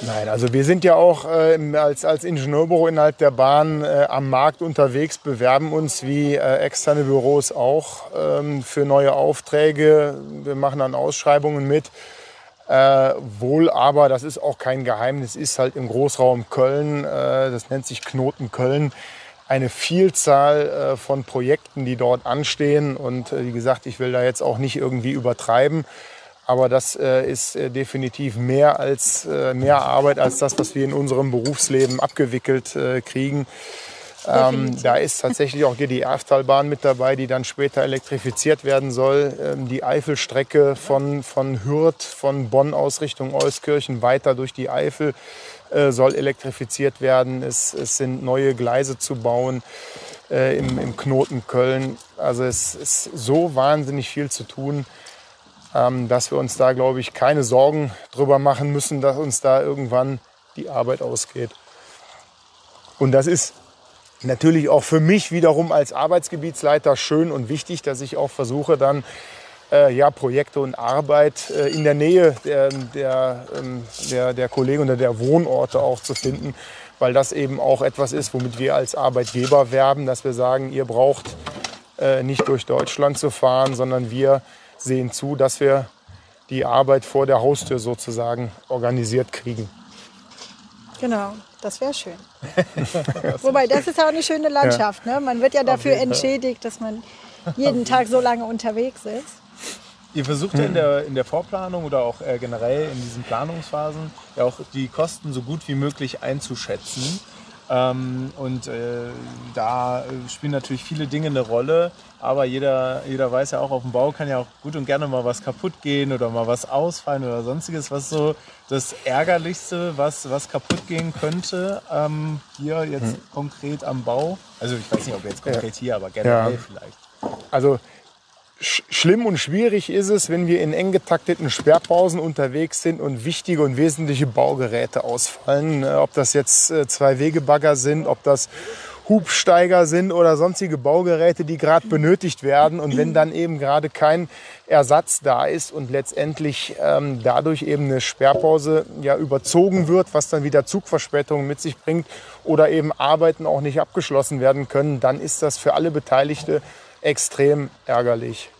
Speaker 2: Nein, also wir sind ja auch äh, als, als Ingenieurbüro innerhalb der Bahn äh, am Markt unterwegs, bewerben uns wie äh, externe Büros auch ähm, für neue Aufträge. Wir machen dann Ausschreibungen mit. Äh, wohl aber, das ist auch kein Geheimnis, ist halt im Großraum Köln, äh, das nennt sich Knoten Köln, eine Vielzahl äh, von Projekten, die dort anstehen. Und wie gesagt, ich will da jetzt auch nicht irgendwie übertreiben. Aber das äh, ist äh, definitiv mehr als äh, mehr Arbeit als das, was wir in unserem Berufsleben abgewickelt äh, kriegen. Ähm, da ist tatsächlich auch hier die Erftalbahn mit dabei, die dann später elektrifiziert werden soll. Ähm, die Eifelstrecke von, von Hürth, von Bonn aus Richtung Euskirchen weiter durch die Eifel äh, soll elektrifiziert werden. Es, es, sind neue Gleise zu bauen äh, im, im Knoten Köln. Also es ist so wahnsinnig viel zu tun. Ähm, dass wir uns da, glaube ich, keine Sorgen drüber machen müssen, dass uns da irgendwann die Arbeit ausgeht. Und das ist natürlich auch für mich wiederum als Arbeitsgebietsleiter schön und wichtig, dass ich auch versuche, dann äh, ja, Projekte und Arbeit äh, in der Nähe der, der, ähm, der, der Kollegen oder der Wohnorte auch zu finden, weil das eben auch etwas ist, womit wir als Arbeitgeber werben, dass wir sagen, ihr braucht äh, nicht durch Deutschland zu fahren, sondern wir sehen zu, dass wir die Arbeit vor der Haustür sozusagen organisiert kriegen.
Speaker 4: Genau, das wäre schön. (laughs) Wobei, das ist auch eine schöne Landschaft. Ne? Man wird ja dafür entschädigt, dass man jeden Tag so lange unterwegs ist.
Speaker 3: Ihr versucht ja in der, in der Vorplanung oder auch äh, generell in diesen Planungsphasen ja auch die Kosten so gut wie möglich einzuschätzen. Ähm, und äh, da spielen natürlich viele Dinge eine Rolle. Aber jeder, jeder weiß ja auch, auf dem Bau kann ja auch gut und gerne mal was kaputt gehen oder mal was ausfallen oder sonstiges. Was so das Ärgerlichste, was, was kaputt gehen könnte, ähm, hier jetzt hm. konkret am Bau? Also ich weiß nicht, ob jetzt konkret ja. hier, aber generell ja. vielleicht.
Speaker 2: Also schlimm und schwierig ist es, wenn wir in eng getakteten Sperrpausen unterwegs sind und wichtige und wesentliche Baugeräte ausfallen. Äh, ob das jetzt äh, zwei Wegebagger sind, ob das Hubsteiger sind oder sonstige Baugeräte, die gerade benötigt werden. Und wenn dann eben gerade kein Ersatz da ist und letztendlich ähm, dadurch eben eine Sperrpause ja überzogen wird, was dann wieder Zugverspätungen mit sich bringt oder eben Arbeiten auch nicht abgeschlossen werden können, dann ist das für alle Beteiligte extrem ärgerlich.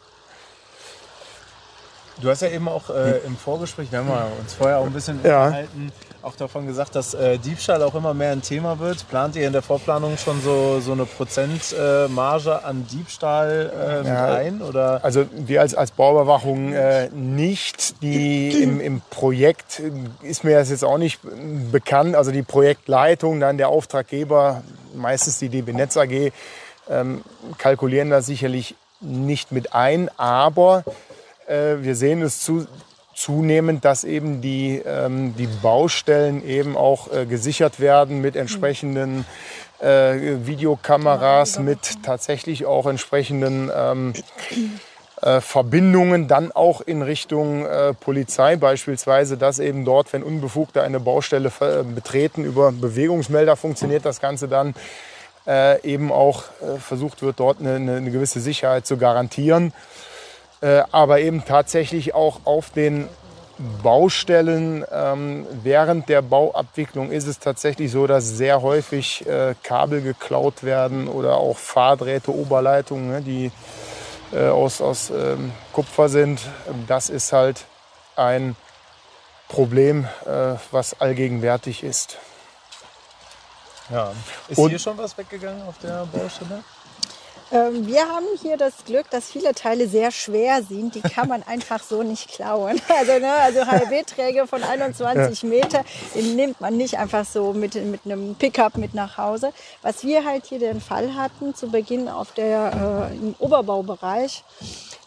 Speaker 3: Du hast ja eben auch äh, im Vorgespräch, wir haben uns vorher auch ein bisschen ja. unterhalten, auch davon gesagt, dass äh, Diebstahl auch immer mehr ein Thema wird. Plant ihr in der Vorplanung schon so, so eine Prozentmarge äh, an Diebstahl äh, ja, ein? Oder?
Speaker 2: Also wir als, als Bauüberwachung äh, nicht. Die im, im Projekt ist mir das jetzt auch nicht bekannt. Also die Projektleitung, dann der Auftraggeber, meistens die DB Netz AG, ähm, kalkulieren da sicherlich nicht mit ein. Aber äh, wir sehen es zu, zunehmend, dass eben die, ähm, die Baustellen eben auch äh, gesichert werden mit entsprechenden äh, Videokameras, mit tatsächlich auch entsprechenden ähm, äh, Verbindungen dann auch in Richtung äh, Polizei beispielsweise, dass eben dort, wenn Unbefugte eine Baustelle äh, betreten, über Bewegungsmelder funktioniert das Ganze dann äh, eben auch versucht wird, dort eine, eine gewisse Sicherheit zu garantieren. Äh, aber eben tatsächlich auch auf den Baustellen ähm, während der Bauabwicklung ist es tatsächlich so, dass sehr häufig äh, Kabel geklaut werden oder auch Fahrdrähte, Oberleitungen, ne, die äh, aus, aus ähm, Kupfer sind. Das ist halt ein Problem, äh, was allgegenwärtig ist.
Speaker 3: Ja. Ist Und, hier schon was weggegangen auf der Baustelle?
Speaker 4: Ähm, wir haben hier das Glück, dass viele Teile sehr schwer sind. Die kann man (laughs) einfach so nicht klauen. (laughs) Also, ne, also HLB-Träger von 21 Meter, den nimmt man nicht einfach so mit, mit einem Pickup mit nach Hause. Was wir halt hier den Fall hatten, zu Beginn auf der, äh, im Oberbaubereich,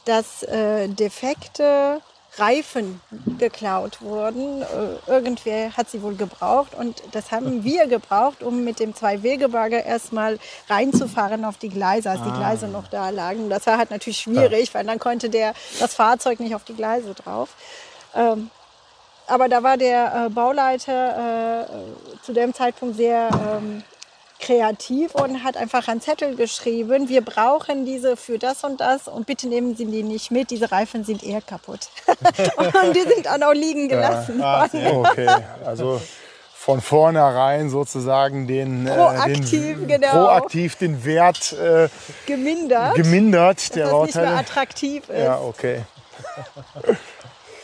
Speaker 4: dass äh, defekte Reifen geklaut wurden. Äh, irgendwer hat sie wohl gebraucht und das haben (laughs) wir gebraucht, um mit dem Zwei-Wege-Bagger erstmal reinzufahren auf die Gleise, als die ah. Gleise noch da lagen. Das war halt natürlich schwierig, weil dann konnte der, das Fahrzeug nicht auf die Gleise drauf. Ähm, aber da war der äh, Bauleiter äh, zu dem Zeitpunkt sehr ähm, kreativ und hat einfach einen Zettel geschrieben, wir brauchen diese für das und das und bitte nehmen Sie die nicht mit, diese Reifen sind eher kaputt. (laughs) und die sind auch noch liegen gelassen
Speaker 2: ja. ah, Okay, also von vornherein sozusagen den,
Speaker 4: proaktiv,
Speaker 2: äh, den,
Speaker 4: genau.
Speaker 2: proaktiv den Wert äh,
Speaker 4: gemindert,
Speaker 2: gemindert
Speaker 4: der Bauteile. nicht mehr attraktiv ist.
Speaker 2: Ja, okay. (laughs)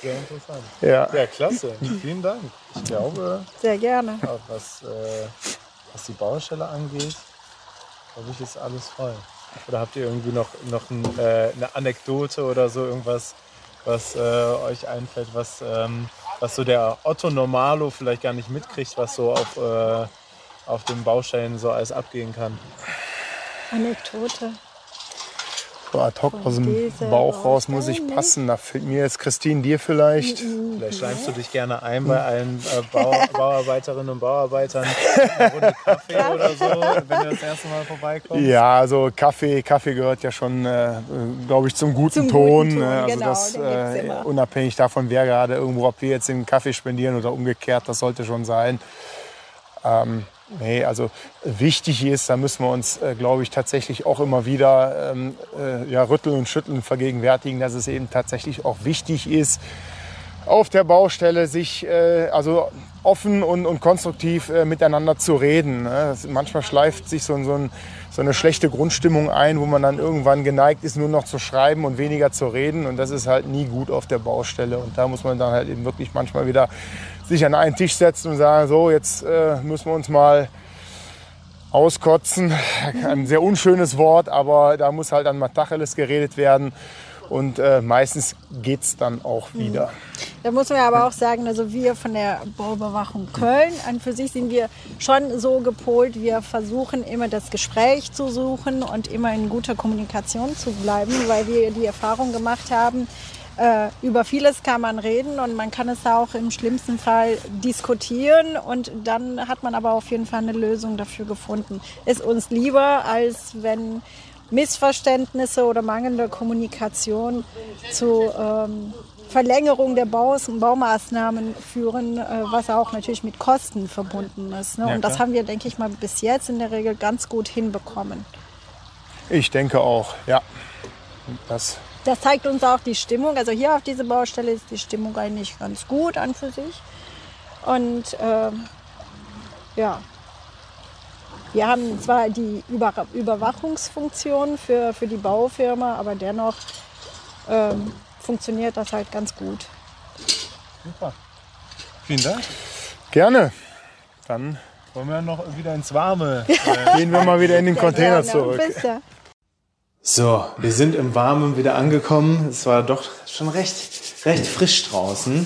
Speaker 3: Sehr interessant. Ja. ja, klasse. Vielen Dank. Ich glaube,
Speaker 4: sehr gerne.
Speaker 3: Was, äh, was die Baustelle angeht, glaube ich, ist alles voll. Oder habt ihr irgendwie noch, noch ein, äh, eine Anekdote oder so, irgendwas, was äh, euch einfällt, was, ähm, was so der Otto Normalo vielleicht gar nicht mitkriegt, was so auf, äh, auf den Baustellen so alles abgehen kann?
Speaker 4: Anekdote
Speaker 2: so ad hoc aus dem Bauch raus muss ich passen. Da fehlt mir jetzt Christine, dir vielleicht.
Speaker 3: Vielleicht schleimst du dich gerne ein bei allen äh, Bau (laughs) Bauarbeiterinnen und Bauarbeitern. (laughs) Eine Runde Kaffee oder so, wenn du das erste Mal vorbeikommst.
Speaker 2: Ja, also Kaffee, Kaffee gehört ja schon, äh, glaube ich, zum guten zum Ton. Guten Ton ne? also genau, das, äh, unabhängig davon, wer gerade irgendwo, ob wir jetzt den Kaffee spendieren oder umgekehrt, das sollte schon sein. Ähm, Nee, also wichtig ist, da müssen wir uns, äh, glaube ich, tatsächlich auch immer wieder ähm, äh, ja, rütteln und schütteln vergegenwärtigen, dass es eben tatsächlich auch wichtig ist, auf der Baustelle sich äh, also offen und, und konstruktiv äh, miteinander zu reden. Ne? manchmal schleift sich so, so, ein, so, eine schlechte Grundstimmung ein, wo man dann irgendwann geneigt ist, nur noch zu schreiben und weniger zu reden. Und das ist halt nie gut auf der Baustelle. Und da muss man dann halt eben wirklich manchmal wieder sich an einen Tisch setzen und sagen, so, jetzt äh, müssen wir uns mal auskotzen. Ein sehr unschönes Wort, aber da muss halt an Matacheles geredet werden. Und äh, meistens geht es dann auch wieder.
Speaker 4: Da muss man aber auch sagen, also wir von der Bauüberwachung Köln, an für sich sind wir schon so gepolt, wir versuchen immer das Gespräch zu suchen und immer in guter Kommunikation zu bleiben, weil wir die Erfahrung gemacht haben, äh, über vieles kann man reden und man kann es auch im schlimmsten Fall diskutieren und dann hat man aber auf jeden Fall eine Lösung dafür gefunden. Ist uns lieber, als wenn Missverständnisse oder mangelnde Kommunikation zu ähm, Verlängerung der Baus Baumaßnahmen führen, äh, was auch natürlich mit Kosten verbunden ist. Ne? Ja, und das haben wir, denke ich mal, bis jetzt in der Regel ganz gut hinbekommen.
Speaker 2: Ich denke auch, ja. Das
Speaker 4: das zeigt uns auch die Stimmung. Also hier auf dieser Baustelle ist die Stimmung eigentlich ganz gut an für sich. Und ähm, ja, wir haben zwar die Über Überwachungsfunktion für, für die Baufirma, aber dennoch ähm, funktioniert das halt ganz gut.
Speaker 3: Super. Vielen Dank.
Speaker 2: Gerne. Dann
Speaker 3: wollen wir noch wieder ins Warme.
Speaker 2: Gehen wir mal wieder in den (laughs) Container zurück.
Speaker 3: So, wir sind im Warmen wieder angekommen. Es war doch schon recht, recht frisch draußen.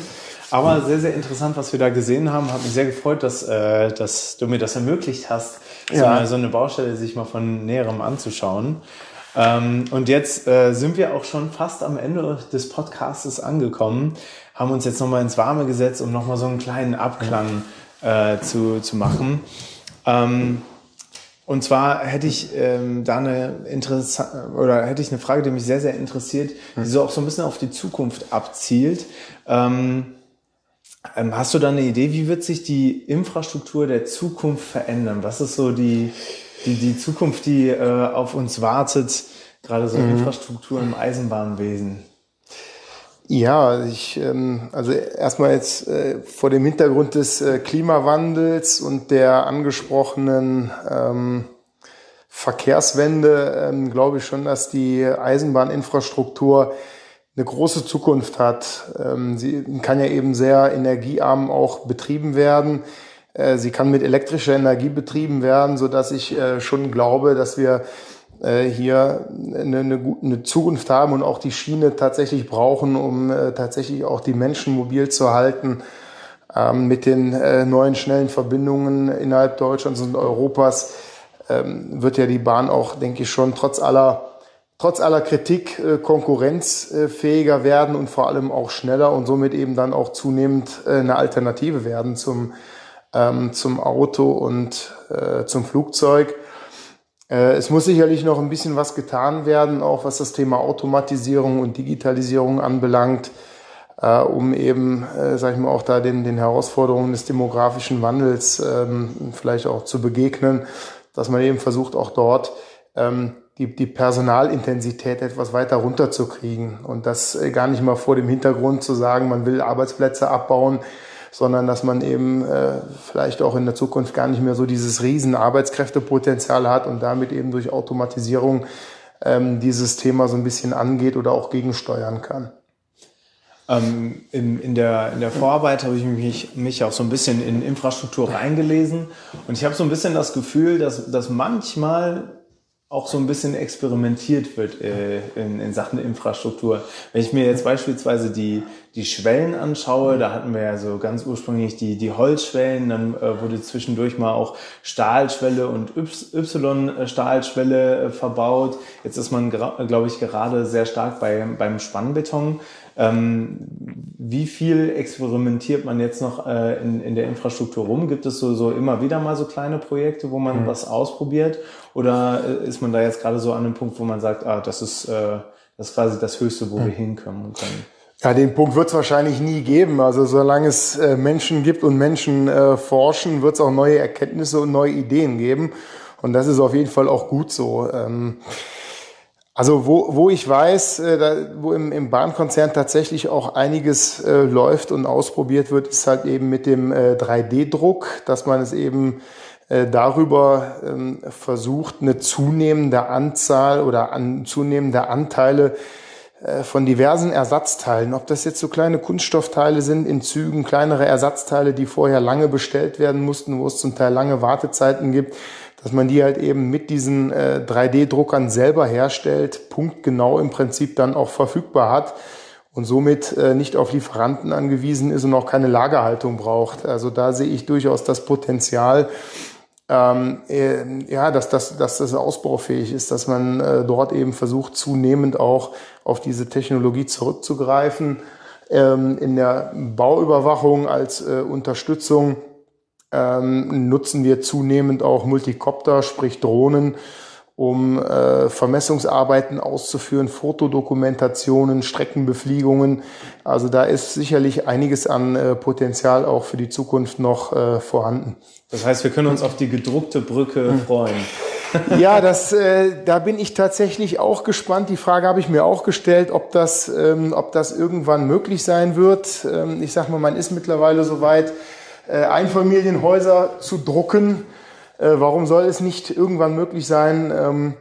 Speaker 3: Aber sehr, sehr interessant, was wir da gesehen haben. Hat mich sehr gefreut, dass, äh, dass du mir das ermöglicht hast, ja. so, eine, so eine Baustelle sich mal von näherem anzuschauen. Ähm, und jetzt äh, sind wir auch schon fast am Ende des Podcastes angekommen, haben uns jetzt nochmal ins Warme gesetzt, um nochmal so einen kleinen Abklang äh, zu, zu machen. Ähm, und zwar hätte ich ähm, da eine interessante oder hätte ich eine Frage, die mich sehr, sehr interessiert, die hm. so auch so ein bisschen auf die Zukunft abzielt. Ähm, ähm, hast du da eine Idee, wie wird sich die Infrastruktur der Zukunft verändern? Was ist so die, die, die Zukunft, die äh, auf uns wartet, gerade so mhm. Infrastruktur im Eisenbahnwesen?
Speaker 2: Ja, ich, ähm, also erstmal jetzt äh, vor dem Hintergrund des äh, Klimawandels und der angesprochenen ähm, Verkehrswende ähm, glaube ich schon, dass die Eisenbahninfrastruktur eine große Zukunft hat. Ähm, sie kann ja eben sehr energiearm auch betrieben werden. Äh, sie kann mit elektrischer Energie betrieben werden, so dass ich äh, schon glaube, dass wir hier eine, eine, eine Zukunft haben und auch die Schiene tatsächlich brauchen, um äh, tatsächlich auch die Menschen mobil zu halten. Ähm, mit den äh, neuen schnellen Verbindungen innerhalb Deutschlands und Europas ähm, wird ja die Bahn auch, denke ich, schon trotz aller trotz aller Kritik äh, konkurrenzfähiger werden und vor allem auch schneller und somit eben dann auch zunehmend äh, eine Alternative werden zum, ähm, zum Auto und äh, zum Flugzeug. Äh, es muss sicherlich noch ein bisschen was getan werden, auch was das Thema Automatisierung und Digitalisierung anbelangt, äh, um eben, äh, sag ich mal, auch da den, den Herausforderungen des demografischen Wandels ähm, vielleicht auch zu begegnen, dass man eben versucht, auch dort ähm, die, die Personalintensität etwas weiter runterzukriegen. Und das gar nicht mal vor dem Hintergrund zu sagen, man will Arbeitsplätze abbauen, sondern dass man eben äh, vielleicht auch in der Zukunft gar nicht mehr so dieses riesen Arbeitskräftepotenzial hat und damit eben durch Automatisierung ähm, dieses Thema so ein bisschen angeht oder auch gegensteuern kann.
Speaker 3: Ähm, in, in, der, in der Vorarbeit habe ich mich, mich auch so ein bisschen in Infrastruktur reingelesen und ich habe so ein bisschen das Gefühl, dass, dass manchmal auch so ein bisschen experimentiert wird äh, in, in Sachen Infrastruktur. Wenn ich mir jetzt beispielsweise die, die Schwellen anschaue, da hatten wir ja so ganz ursprünglich die, die Holzschwellen, dann äh, wurde zwischendurch mal auch Stahlschwelle und Y-Stahlschwelle äh, verbaut. Jetzt ist man, glaube ich, gerade sehr stark bei, beim Spannbeton. Ähm, wie viel experimentiert man jetzt noch äh, in, in der Infrastruktur rum? Gibt es so, so immer wieder mal so kleine Projekte, wo man mhm. was ausprobiert? Oder äh, ist man da jetzt gerade so an einem Punkt, wo man sagt, ah, das ist, äh, das ist quasi das Höchste, wo mhm. wir hinkommen können?
Speaker 2: Ja, den Punkt wird es wahrscheinlich nie geben. Also solange es äh, Menschen gibt und Menschen äh, forschen, wird es auch neue Erkenntnisse und neue Ideen geben. Und das ist auf jeden Fall auch gut so. Ähm, also wo, wo ich weiß, äh, da, wo im, im Bahnkonzern tatsächlich auch einiges äh, läuft und ausprobiert wird, ist halt eben mit dem äh, 3D-Druck, dass man es eben äh, darüber ähm, versucht, eine zunehmende Anzahl oder an, zunehmende Anteile äh, von diversen Ersatzteilen, ob das jetzt so kleine Kunststoffteile sind in Zügen, kleinere Ersatzteile, die vorher lange bestellt werden mussten, wo es zum Teil lange Wartezeiten gibt, dass man die halt eben mit diesen äh, 3D-Druckern selber herstellt, punktgenau im Prinzip dann auch verfügbar hat und somit äh, nicht auf Lieferanten angewiesen ist und auch keine Lagerhaltung braucht. Also da sehe ich durchaus das Potenzial, ähm, äh, ja, dass, dass, dass das ausbaufähig ist, dass man äh, dort eben versucht, zunehmend auch auf diese Technologie zurückzugreifen. Ähm, in der Bauüberwachung als äh, Unterstützung ähm, nutzen wir zunehmend auch Multicopter, sprich Drohnen, um äh, Vermessungsarbeiten auszuführen, Fotodokumentationen, Streckenbefliegungen. Also da ist sicherlich einiges an äh, Potenzial auch für die Zukunft noch äh, vorhanden.
Speaker 3: Das heißt, wir können uns auf die gedruckte Brücke hm. freuen. (laughs)
Speaker 2: ja, das, äh, da bin ich tatsächlich auch gespannt. Die Frage habe ich mir auch gestellt, ob das, ähm, ob das irgendwann möglich sein wird. Ähm, ich sage mal, man ist mittlerweile so weit, äh, Einfamilienhäuser zu drucken. Äh, warum soll es nicht irgendwann möglich sein, ähm,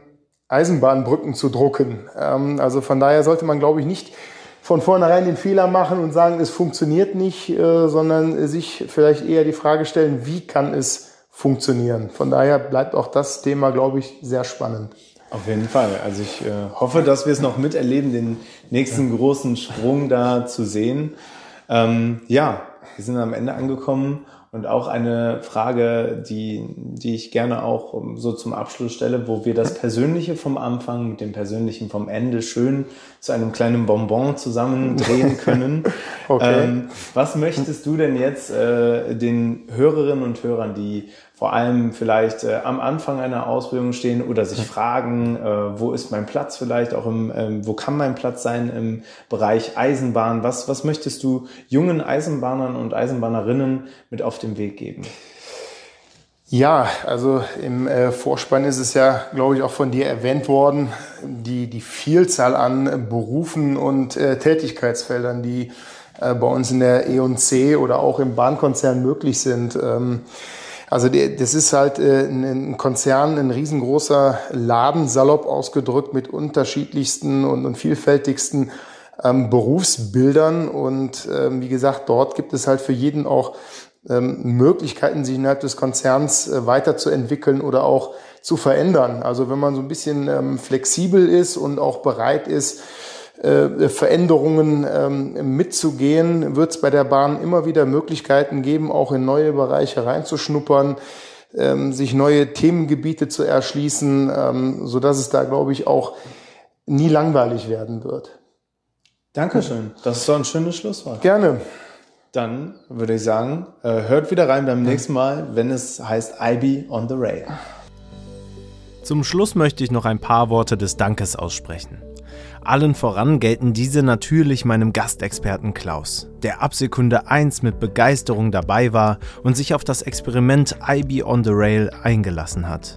Speaker 2: Eisenbahnbrücken zu drucken? Ähm, also von daher sollte man, glaube ich, nicht von vornherein den Fehler machen und sagen, es funktioniert nicht, äh, sondern sich vielleicht eher die Frage stellen, wie kann es funktionieren? Von daher bleibt auch das Thema, glaube ich, sehr spannend.
Speaker 3: Auf jeden Fall. Also ich äh, hoffe, dass wir es noch miterleben, den nächsten großen Sprung da zu sehen. Ähm, ja, wir sind am Ende angekommen und auch eine Frage, die, die ich gerne auch so zum Abschluss stelle, wo wir das Persönliche vom Anfang mit dem Persönlichen vom Ende schön zu einem kleinen Bonbon zusammendrehen (laughs) können. okay. Ähm, was möchtest du denn jetzt äh, den Hörerinnen und Hörern, die vor allem vielleicht äh, am Anfang einer Ausbildung stehen oder sich fragen, äh, wo ist mein Platz vielleicht auch im, ähm, wo kann mein Platz sein im Bereich Eisenbahn? Was, was möchtest du jungen Eisenbahnern und Eisenbahnerinnen mit auf den Weg geben?
Speaker 2: Ja, also im äh, Vorspann ist es ja, glaube ich, auch von dir erwähnt worden, die, die Vielzahl an Berufen und äh, Tätigkeitsfeldern, die äh, bei uns in der E&C oder auch im Bahnkonzern möglich sind. Ähm, also das ist halt äh, ein Konzern, ein riesengroßer Laden, salopp ausgedrückt, mit unterschiedlichsten und, vielfältigsten ähm, Berufsbildern. Und ähm, wie gesagt, dort gibt es halt für jeden auch ähm, Möglichkeiten, sich innerhalb des Konzerns äh, weiterzuentwickeln oder auch zu verändern. Also wenn man so ein bisschen ähm, flexibel ist und auch bereit ist, äh, Veränderungen ähm, mitzugehen, wird es bei der Bahn immer wieder Möglichkeiten geben, auch in neue Bereiche reinzuschnuppern, ähm, sich neue Themengebiete zu erschließen, ähm, so dass es da, glaube ich, auch nie langweilig werden wird.
Speaker 3: Dankeschön. Das ist doch ein schönes Schlusswort.
Speaker 2: Gerne.
Speaker 3: Dann würde ich sagen, äh, hört wieder rein beim nächsten Mal, wenn es heißt IB on the Rail.
Speaker 1: Zum Schluss möchte ich noch ein paar Worte des Dankes aussprechen. Allen voran gelten diese natürlich meinem Gastexperten Klaus, der ab Sekunde 1 mit Begeisterung dabei war und sich auf das Experiment IB on the Rail eingelassen hat.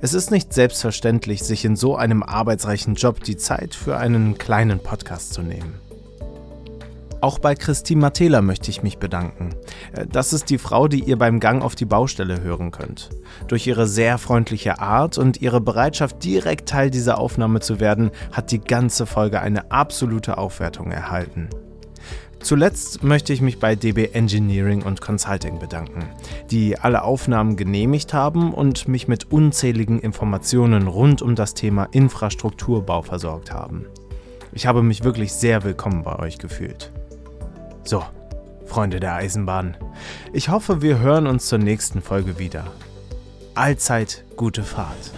Speaker 1: Es ist nicht selbstverständlich, sich in so einem arbeitsreichen Job die Zeit für einen kleinen Podcast zu nehmen. Auch bei Christine Matela möchte ich mich bedanken. Äh, das ist die Frau, die ihr beim Gang auf die Baustelle hören könnt. Durch ihre sehr freundliche Art und ihre Bereitschaft, direkt Teil dieser Aufnahme zu werden, hat die ganze Folge eine absolute Aufwertung erhalten. Zuletzt möchte ich mich bei DB Engineering und Consulting bedanken, die alle Aufnahmen genehmigt haben und mich mit unzähligen Informationen rund um das Thema Infrastrukturbau versorgt haben. Ich habe mich wirklich sehr willkommen bei euch gefühlt. So, Freunde der Eisenbahn, ich hoffe, wir hören uns zur nächsten Folge wieder. Allzeit gute Fahrt.